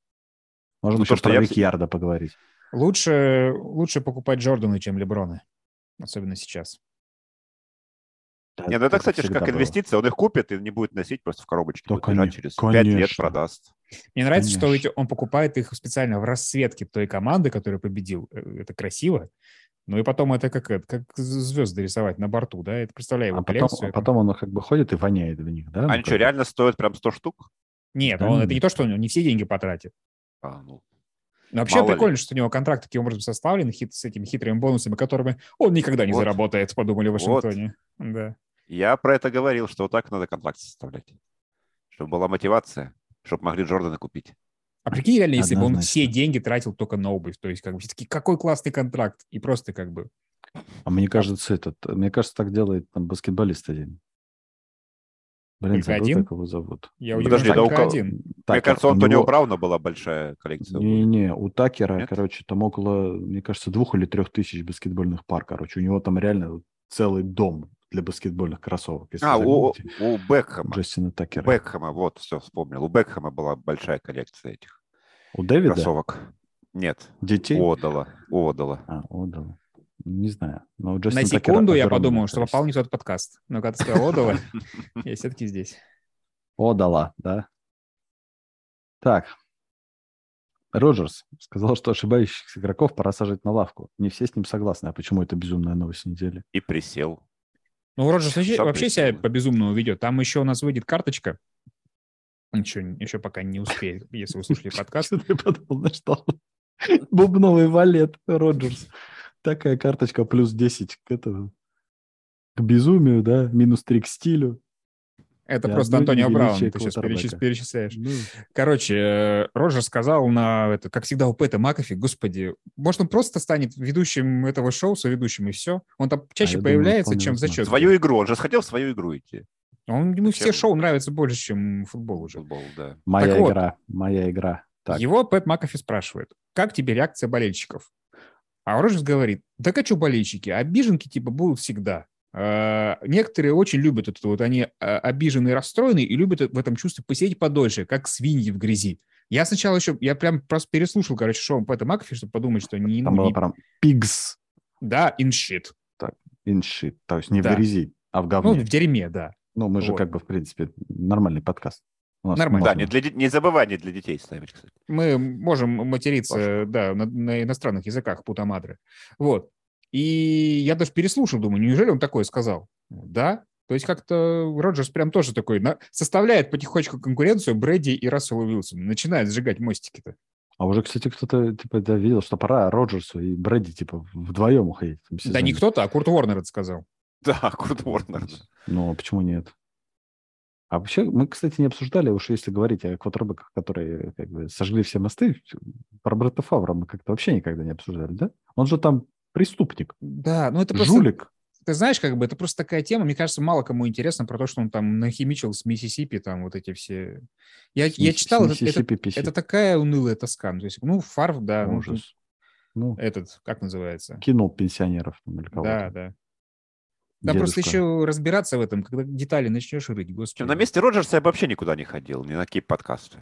Speaker 1: Можно ну, еще про я... Рикьярда поговорить.
Speaker 2: Лучше, лучше покупать Джорданы, чем Леброны. Особенно сейчас.
Speaker 3: Да, Нет, ну это, кстати, как было. инвестиция. Он их купит и не будет носить просто в коробочке. Да, конечно, через пять лет продаст.
Speaker 2: Мне нравится, конечно. что он покупает их специально в расцветке той команды, которая победил. Э, это красиво. Ну и потом это как, как звезды рисовать на борту, да? Это представляю его
Speaker 1: а потом, а потом он как бы ходит и воняет в них, да?
Speaker 3: А они что, реально стоят прям 100 штук?
Speaker 2: Нет, он, это не то, что он не все деньги потратит. А, ну. Но вообще Мало прикольно, ли. что у него контракт таким образом составлен хит, с этими хитрыми бонусами, которыми он никогда не вот. заработает, подумали в Вашингтоне. Вот. Да.
Speaker 3: Я про это говорил, что вот так надо контракт составлять. Чтобы была мотивация, чтобы могли Джордана купить.
Speaker 2: А прикинь, реально, если бы он все деньги тратил только на обувь, то есть как бы все-таки какой классный контракт, и просто как бы...
Speaker 1: А мне кажется, этот, мне кажется, так делает там баскетболист один.
Speaker 2: Блин, забыл, один? как его зовут.
Speaker 3: Я удивлен, Подожди, да у кого... один. Такер, мне кажется, у Антонио него... Брауна была большая коллекция.
Speaker 1: Не-не, у Такера, Нет? короче, там около, мне кажется, двух или трех тысяч баскетбольных пар, короче. У него там реально целый дом для баскетбольных кроссовок.
Speaker 3: а, у, у Бекхэма.
Speaker 1: Джастина Такера.
Speaker 3: У Бекхэма, вот, все, вспомнил. У Бекхэма была большая коллекция этих
Speaker 1: у Дэвида?
Speaker 3: кроссовок. Нет.
Speaker 1: Детей?
Speaker 3: У Одала. У
Speaker 1: Одала. А, Одала. Не знаю.
Speaker 2: Но На секунду я подумал, что попал не тот подкаст. Но когда ты сказал Одала, [LAUGHS] я все-таки здесь.
Speaker 1: Одала, да? Так. Роджерс сказал, что ошибающихся игроков пора сажать на лавку. Не все с ним согласны. А почему это безумная новость недели?
Speaker 3: И присел.
Speaker 2: Ну, Роджерс вообще, вообще себя по-безумному ведет. Там еще у нас выйдет карточка. Ничего, еще пока не успеет, если вы слушали [LAUGHS] подкаст. Ты подумал,
Speaker 1: что [LAUGHS] бубновый валет Роджерс. Такая карточка плюс 10 к этому. К безумию, да, минус 3 к стилю.
Speaker 2: Это Я просто Антонио Браун, ты сейчас перечис, перечисляешь. Ну. Короче, э, Роджер сказал на это, как всегда у Пэта Макафи, господи, может он просто станет ведущим этого шоу, соведущим и все? Он там чаще а появляется, думаю, чем за счет.
Speaker 3: Свою игру, он же хотел в свою игру идти.
Speaker 2: Он, ему все шоу нравятся больше, чем футбол уже. Футбол,
Speaker 1: да. Моя так игра, вот, моя игра.
Speaker 2: Так. Его Пэт Макафи спрашивает, как тебе реакция болельщиков? А Роджерс говорит, да а что болельщики, обиженки типа будут всегда. Uh, некоторые очень любят это, вот они uh, обижены и расстроены и любят в этом чувстве посидеть подольше, как свиньи в грязи. Я сначала еще, я прям просто переслушал, короче, шоу Пэта Макафи, чтобы подумать, что не...
Speaker 1: Там
Speaker 2: ну,
Speaker 1: было не... прям pigs.
Speaker 2: Да, in shit.
Speaker 1: Так, in shit, то есть не да. в грязи, а в говне.
Speaker 2: Ну, в дерьме, да.
Speaker 1: Ну, мы же вот. как бы, в принципе, нормальный подкаст.
Speaker 2: Нормально.
Speaker 3: Да, не, для, не забывай, не для детей ставить, кстати.
Speaker 2: Мы можем материться, Паша. да, на, на иностранных языках, путамадры. Вот. И я даже переслушал, думаю, неужели он такое сказал? Да, то есть как-то Роджерс прям тоже такой на... составляет потихонечку конкуренцию Брэди и Расселу Уилсону. Начинает сжигать мостики-то.
Speaker 1: А уже, кстати, кто-то типа да, видел, что пора Роджерсу и Брэди типа вдвоем уходить.
Speaker 2: Да не кто-то, а Курт Уорнер это сказал.
Speaker 3: Да, Курт Уорнер.
Speaker 1: Ну, а почему нет? А вообще, мы, кстати, не обсуждали, уж если говорить о квотербеках, которые как бы сожгли все мосты, про Бретта Фавра мы как-то вообще никогда не обсуждали, да? Он же там преступник.
Speaker 2: Да, ну это просто...
Speaker 1: Жулик.
Speaker 2: Ты знаешь, как бы это просто такая тема, мне кажется, мало кому интересно про то, что он там нахимичил с Миссисипи, там вот эти все... Я, с, я читал, это, это, это такая унылая тоска. То есть, ну, Фарв, да. Ужас. Ну, этот, как называется?
Speaker 1: Кинул пенсионеров там или кого-то.
Speaker 2: Да, да. Да просто еще разбираться в этом, когда детали начнешь рыть, господи.
Speaker 3: На месте Роджерса я бы вообще никуда не ходил, ни на какие подкасты.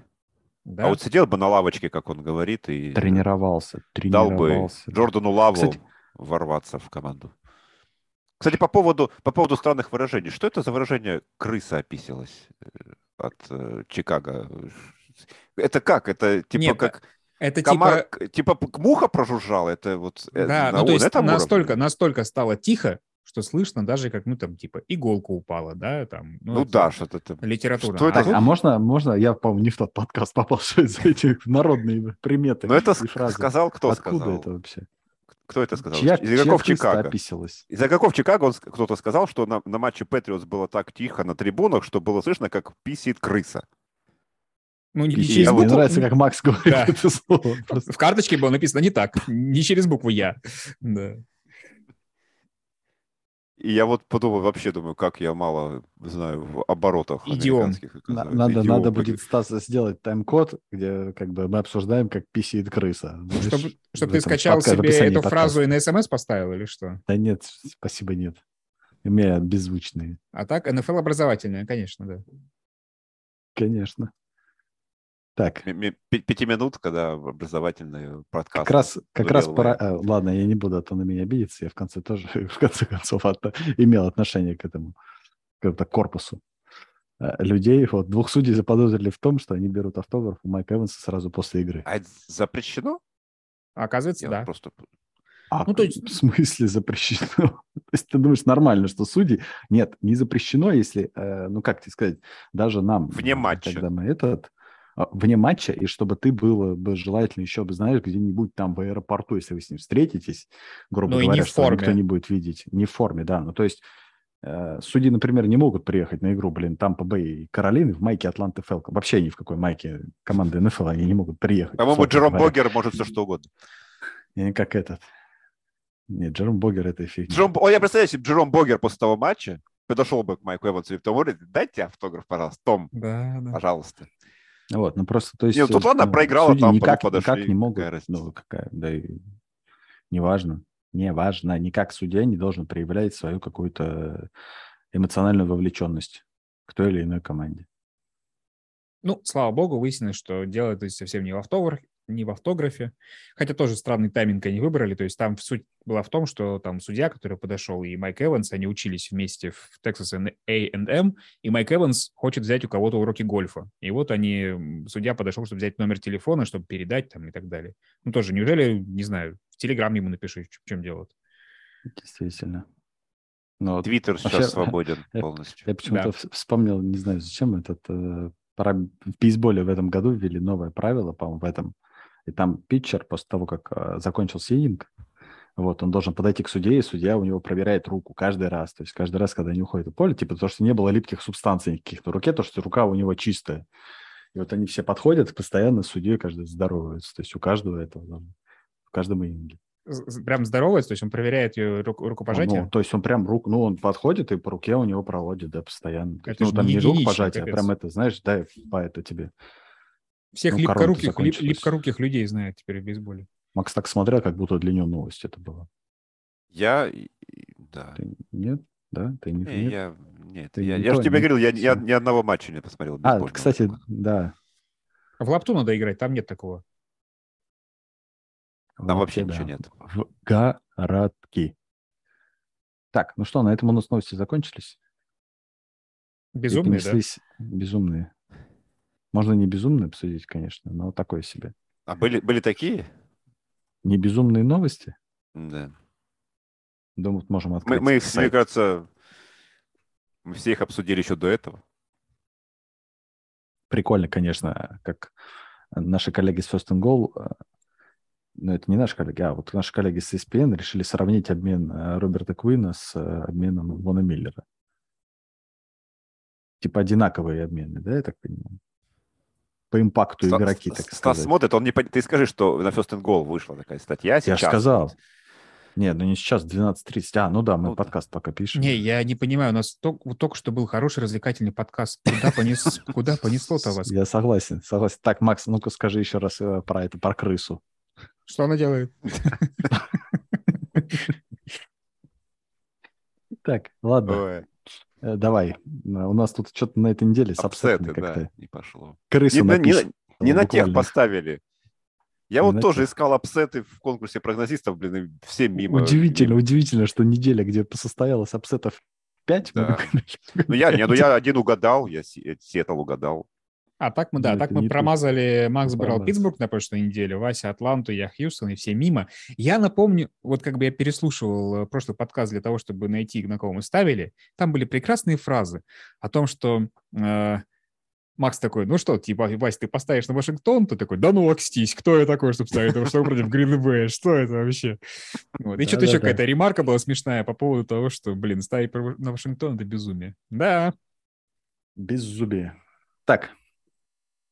Speaker 3: Да? А вот сидел бы на лавочке, как он говорит, и...
Speaker 1: Тренировался,
Speaker 3: тренировался. Дал бы Джордану Лаву Кстати... ворваться в команду. Кстати, по поводу, по поводу странных выражений. Что это за выражение «крыса описалась» от э, Чикаго? Это как? Это типа Нет, как... Это комар, типа... типа муха прожужжала, это вот
Speaker 2: э, да, на, ну, то есть настолько, настолько стало тихо, что слышно даже как, ну, там, типа, иголка упала, да, там.
Speaker 3: Ну, ну да, что-то там.
Speaker 2: Литература.
Speaker 1: Что это? А, а можно, можно, я, по-моему, не в тот подкаст попал, [LAUGHS] что из этих народные приметы
Speaker 3: Ну, это сказал, кто
Speaker 1: Откуда
Speaker 3: сказал?
Speaker 1: это вообще?
Speaker 3: Кто это сказал?
Speaker 1: Чья, из игроков Чикаго. Описалась?
Speaker 3: Из игроков Чикаго он, кто-то сказал, что на, на матче Патриотс было так тихо на трибунах, что было слышно, как писит крыса.
Speaker 2: Ну, не через букву.
Speaker 1: Мне нравится, как Макс говорит
Speaker 2: Да.
Speaker 1: это слово. Просто
Speaker 2: В карточке было написано не так, не через букву «я». Да.
Speaker 3: И я вот подумал, вообще думаю, как я мало знаю в оборотах
Speaker 2: Идиом.
Speaker 1: Надо,
Speaker 3: Идиом,
Speaker 1: надо будет, Стас, сделать тайм-код, где как бы мы обсуждаем, как писает крыса.
Speaker 2: Чтобы, чтобы ты скачал
Speaker 1: подка-
Speaker 2: себе эту
Speaker 1: подкаста.
Speaker 2: фразу и на смс поставил или что?
Speaker 1: Да нет, спасибо, нет. У меня беззвучные.
Speaker 2: А так, НФЛ образовательная, конечно, да.
Speaker 1: Конечно. Так,
Speaker 3: Пятиминутка, да, образовательный подкаст.
Speaker 1: как раз, как раз пора... а, ладно, я не буду, а то на меня обидеться. Я в конце тоже, [LAUGHS] в конце концов, от- имел отношение к этому, к этому корпусу а, людей. Вот двух судей заподозрили в том, что они берут автограф у Майка Эванса сразу после игры.
Speaker 3: А это запрещено?
Speaker 2: А оказывается,
Speaker 3: Я
Speaker 2: да.
Speaker 3: просто...
Speaker 1: А
Speaker 2: Ну, то есть-
Speaker 1: в смысле запрещено? [LAUGHS] то есть ты думаешь, нормально, что судьи... Нет, не запрещено, если, э, ну, как тебе сказать, даже нам...
Speaker 3: Вне
Speaker 1: э,
Speaker 3: матча.
Speaker 1: Когда мы этот... а, Вне матча, и чтобы ты было бы желательно еще бы, знаешь, где-нибудь там в аэропорту, если вы с ним встретитесь, грубо
Speaker 2: Ну,
Speaker 1: говоря, что никто не будет видеть. Не в форме, да. Ну, то есть э, судьи, например, не могут приехать на игру, блин, Тампа Бэй и Каролины в майке Атланты Фелка. Вообще ни в какой майке команды НФЛ они не могут приехать.
Speaker 3: По-моему, Джером
Speaker 1: говоря.
Speaker 3: Богер может все что угодно.
Speaker 1: Не как этот. Нет, Джером Богер это фигня.
Speaker 3: Джером... О, я представляю, если бы Джером Богер после того матча подошел бы к Майку Эвансу и в том говорит, дайте автограф, пожалуйста. Том,
Speaker 2: Да, да.
Speaker 3: пожалуйста.
Speaker 1: Вот, ну просто, то есть...
Speaker 3: Не, ну тут
Speaker 1: э,
Speaker 3: ладно,
Speaker 1: ну,
Speaker 3: проиграла ну
Speaker 1: никак,
Speaker 3: подошли,
Speaker 1: никак не могут,
Speaker 3: какая
Speaker 1: ну, какая, да и неважно, неважно, никак судья не должен проявлять свою какую-то эмоциональную вовлеченность к той или иной команде.
Speaker 2: Ну, слава богу, выяснилось, что дело то есть, совсем не в автографе, не в автографе. Хотя тоже странный тайминг они выбрали. То есть там суть была в том, что там судья, который подошел, и Майк Эванс, они учились вместе в Texas A&M, и Майк Эванс хочет взять у кого-то уроки гольфа. И вот они, судья подошел, чтобы взять номер телефона, чтобы передать там и так далее. Ну тоже, неужели, не знаю, в Телеграм ему напиши, в чем дело?
Speaker 1: Действительно. Ну, вот
Speaker 3: Твиттер
Speaker 1: Вообще,
Speaker 3: сейчас свободен
Speaker 1: я-
Speaker 3: полностью.
Speaker 1: я почему-то
Speaker 2: Да.
Speaker 1: вс- вспомнил, не знаю зачем, этот э, пора- в бейсболе в этом году ввели новое правило, по-моему, в этом. И там питчер после того, как э, закончился ининг, вот, он должен подойти к судье, и судья у него проверяет руку каждый раз. То есть каждый раз, когда они уходят в поле, типа то, что не было липких субстанций никаких на руке, то, что рука у него чистая. И вот они все подходят, постоянно с судьей каждый здоровается. То есть у каждого этого, должно- в каждом
Speaker 2: з- Прям здоровается, то есть он проверяет ее ру- рукопожатие?
Speaker 1: Ну, то есть он прям руку, ну, он подходит и по руке у него проводит, да, постоянно.
Speaker 2: Это
Speaker 1: ну, там
Speaker 2: не
Speaker 1: рукопожатие, а прям это, знаешь, дай по это тебе.
Speaker 2: Всех
Speaker 1: ну,
Speaker 2: липкоруких, лип- липкоруких людей знают теперь в бейсболе.
Speaker 1: Макс так смотрел, как будто для него новость это была.
Speaker 3: Я... Да.
Speaker 1: Ты нет? Да? Ты не,
Speaker 3: Не,
Speaker 1: нет?
Speaker 3: я... Нет,
Speaker 1: Ты
Speaker 3: я, я же тебе
Speaker 1: не-
Speaker 3: говорил, я ни,
Speaker 1: всё.
Speaker 3: ни одного матча не посмотрел.
Speaker 1: А, кстати, да.
Speaker 2: В лапту надо играть, там нет такого.
Speaker 3: Там вообще
Speaker 1: да.
Speaker 3: ничего нет.
Speaker 1: В городки. Так, ну что, на этом у нас новости закончились. И
Speaker 2: Безумный, да?
Speaker 1: безумные. Можно не безумные обсудить, конечно, но такое себе.
Speaker 3: А были, были такие?
Speaker 1: Не безумные новости?
Speaker 3: Да.
Speaker 1: Думаю, можем
Speaker 3: Мы,
Speaker 1: открыть
Speaker 3: мы их, мне кажется, мы все их обсудили еще до этого.
Speaker 1: прикольно, конечно, как наши коллеги с First and Goal, э, ну, это не наши коллеги, а вот наши коллеги с ESPN решили сравнить обмен э, Роберта Куина с э, обменом Вона Миллера. Типа одинаковые обмены, да, я так понимаю? По импакту
Speaker 3: Ста-
Speaker 1: игроки, так
Speaker 3: Стас
Speaker 1: сказать.
Speaker 3: смотрит, он не Ты скажи, что на First and Goal вышла такая статья
Speaker 1: Я
Speaker 3: сейчас.
Speaker 1: же сказал. Нет, ну не сейчас, 12.30. А, ну да, мы
Speaker 3: Ну да.
Speaker 1: подкаст пока пишем.
Speaker 2: Не, я не понимаю, у нас только, только что был хороший развлекательный подкаст. Куда, понес, [LAUGHS] куда понесло-то вас?
Speaker 1: Я согласен, согласен. Так, Макс, ну-ка скажи еще раз э, про это, про крысу.
Speaker 2: Что она делает? [LAUGHS]
Speaker 1: Так, ладно, давай. Э, У нас тут что-то на этой неделе с upset
Speaker 3: ами
Speaker 1: как-то.
Speaker 3: да, не пошло.
Speaker 1: Крысу
Speaker 3: Не, на- не,
Speaker 1: напишут,
Speaker 3: не на тех поставили. Я
Speaker 1: Не
Speaker 3: вот тоже
Speaker 1: тех.
Speaker 3: искал upset ы в конкурсе прогнозистов, блин, и все мимо.
Speaker 1: Удивительно,
Speaker 3: мимо.
Speaker 1: удивительно, что неделя, где состоялось upset ов 5,
Speaker 3: Да. Ну я, не, ну [LAUGHS] я один угадал, я Си- Сиэтл угадал.
Speaker 2: А так мы, да, так мы
Speaker 1: тут.
Speaker 2: промазали, Макс брал. Питтсбург на прошлой неделе, Вася Атланту, я Хьюстон, и все мимо. Я напомню, вот как бы я переслушивал э, прошлый подкаст для того, чтобы найти, на кого мы ставили, там были прекрасные фразы о том, что э, Макс такой, ну что, типа, Вася, ты поставишь на Вашингтон? Ты такой, да ну окстись, кто я такой, чтобы ставить на Вашингтон против Грин Что это вообще? Вот. И что-то еще какая-то ремарка была смешная по поводу того, что, блин, ставить на Вашингтон — это безумие. Да,
Speaker 1: Без зубия. Так,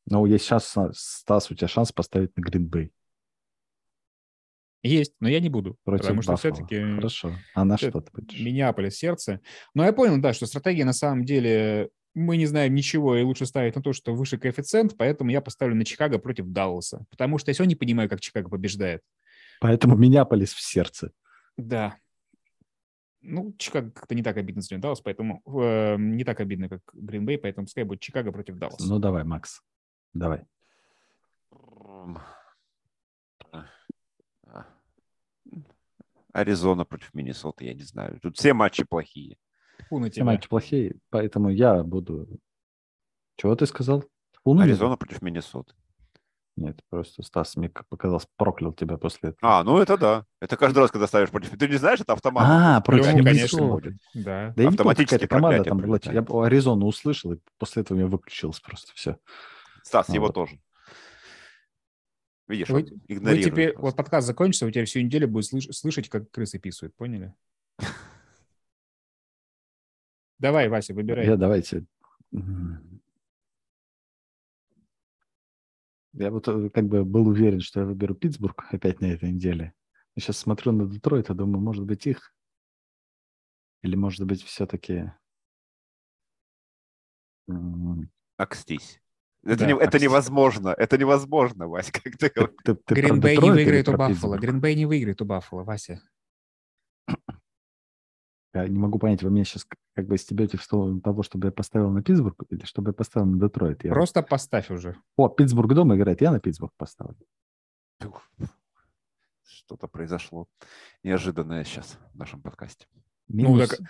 Speaker 1: Ну, есть сейчас, Стас, у тебя шанс поставить на Гринбей.
Speaker 2: Есть, но я не буду.
Speaker 1: Против
Speaker 2: потому что
Speaker 1: Баффало.
Speaker 2: все-таки...
Speaker 1: Хорошо. А на что ты будешь?
Speaker 2: Миннеаполис сердце. Но я понял, да, что стратегия на самом деле... Мы не знаем ничего, и лучше ставить на то, что выше коэффициент, поэтому я поставлю на Чикаго против Далласа. Потому что я все не понимаю, как Чикаго побеждает.
Speaker 1: Поэтому Миннеаполис в сердце.
Speaker 2: Да. Ну, Чикаго как-то не так обидно за Даллас, поэтому э, не так обидно, как Гринбей, поэтому пускай будет Чикаго против Далласа.
Speaker 1: Ну, давай, Макс. Давай.
Speaker 3: Аризона против Миннесоты, я не знаю. Тут все матчи плохие.
Speaker 2: Фу на
Speaker 1: Все
Speaker 2: тебя.
Speaker 1: матчи плохие, поэтому я буду... Чего ты сказал? Луну?
Speaker 3: Аризона против Миннесоты.
Speaker 1: Нет, просто Стас мне показалось проклял тебя после этого.
Speaker 3: А, ну это да. Это каждый раз, когда ставишь против... Ты не знаешь, это автомат.
Speaker 1: А, против Миннесоты.
Speaker 2: конечно. Да.
Speaker 1: Да не
Speaker 3: Автоматически
Speaker 1: команда там была. Я
Speaker 3: прилетает.
Speaker 1: Аризону услышал, и после этого у меня выключилось просто все.
Speaker 3: Стас,
Speaker 1: А,
Speaker 3: его
Speaker 1: вот.
Speaker 3: тоже. Видишь,
Speaker 2: Вы, вы теперь, вот подкаст закончится, у тебя всю неделю будет слыш- слышать, как крысы писают, поняли? [LAUGHS] Давай, Вася, выбирай.
Speaker 1: Я давайте... Я вот э, как бы был уверен, что я выберу Питтсбург опять на этой неделе. Сейчас смотрю на Детройт и думаю, может быть их? Или может быть все-таки...
Speaker 3: Акстись. Это,
Speaker 2: Да,
Speaker 3: не- это невозможно. Это невозможно, Вась, [LAUGHS] как ты говоришь.
Speaker 1: Ты, ты про
Speaker 2: Гринбей не выиграет у Баффала. Гринбей не выиграет у Баффала, Вася.
Speaker 1: Я не могу понять, вы меня сейчас как бы стебете в сторону того, чтобы я поставил на Питтсбург или чтобы я поставил на Детройт? Я...
Speaker 2: Просто поставь уже.
Speaker 1: О, Питтсбург дома играет, я на Питтсбург поставлю.
Speaker 3: Что-то произошло неожиданное сейчас в нашем подкасте.
Speaker 2: Ну,
Speaker 1: Минус...
Speaker 2: так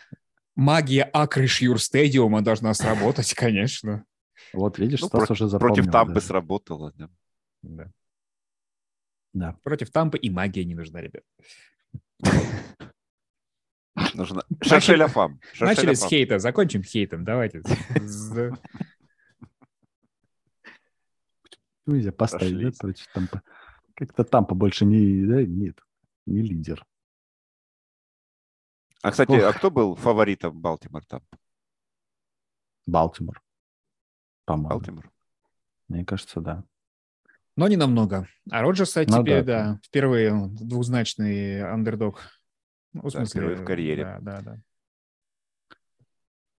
Speaker 2: магия Акришьюр Стадиума должна сработать, [LAUGHS] конечно.
Speaker 1: Вот видишь,
Speaker 3: Ну,
Speaker 1: Стас
Speaker 3: против-
Speaker 1: уже запомнил.
Speaker 3: Против Тампы
Speaker 1: даже.
Speaker 3: сработало. да.
Speaker 2: Да.
Speaker 1: Да.
Speaker 2: Против Тампы и магия не нужна, ребят.
Speaker 3: Нужно... Шершеля фам.
Speaker 2: Начали с хейта, закончим хейтом. Давайте. [LAUGHS]
Speaker 1: Нельзя поставить, да, против Тампа. Как-то Тампа больше не, да, нет, не лидер.
Speaker 3: А, кстати,
Speaker 1: Ох.
Speaker 3: а кто был фаворитом Балтимор там?
Speaker 1: Балтимор. По-моему.
Speaker 3: Балтимор.
Speaker 1: Мне кажется, да.
Speaker 2: Но не намного. А Роджерса
Speaker 1: Ну
Speaker 2: теперь,
Speaker 1: да,
Speaker 2: да, впервые двузначный андердог. Ну, в
Speaker 3: Да,
Speaker 2: смысле,
Speaker 3: впервые в карьере.
Speaker 2: Да, да, да.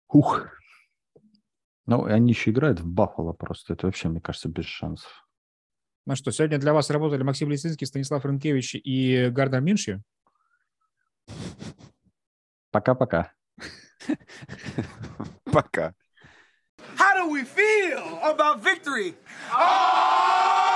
Speaker 1: Ух. Ну, и они еще играют в Баффало просто. Это вообще, мне кажется, без шансов.
Speaker 2: Ну что, сегодня для вас работали Максим Лисинский, Станислав Рынкевич и Гардер Минши.
Speaker 1: Пока-пока. [LAUGHS]
Speaker 3: Пока.
Speaker 4: Do we feel about victory? Oh!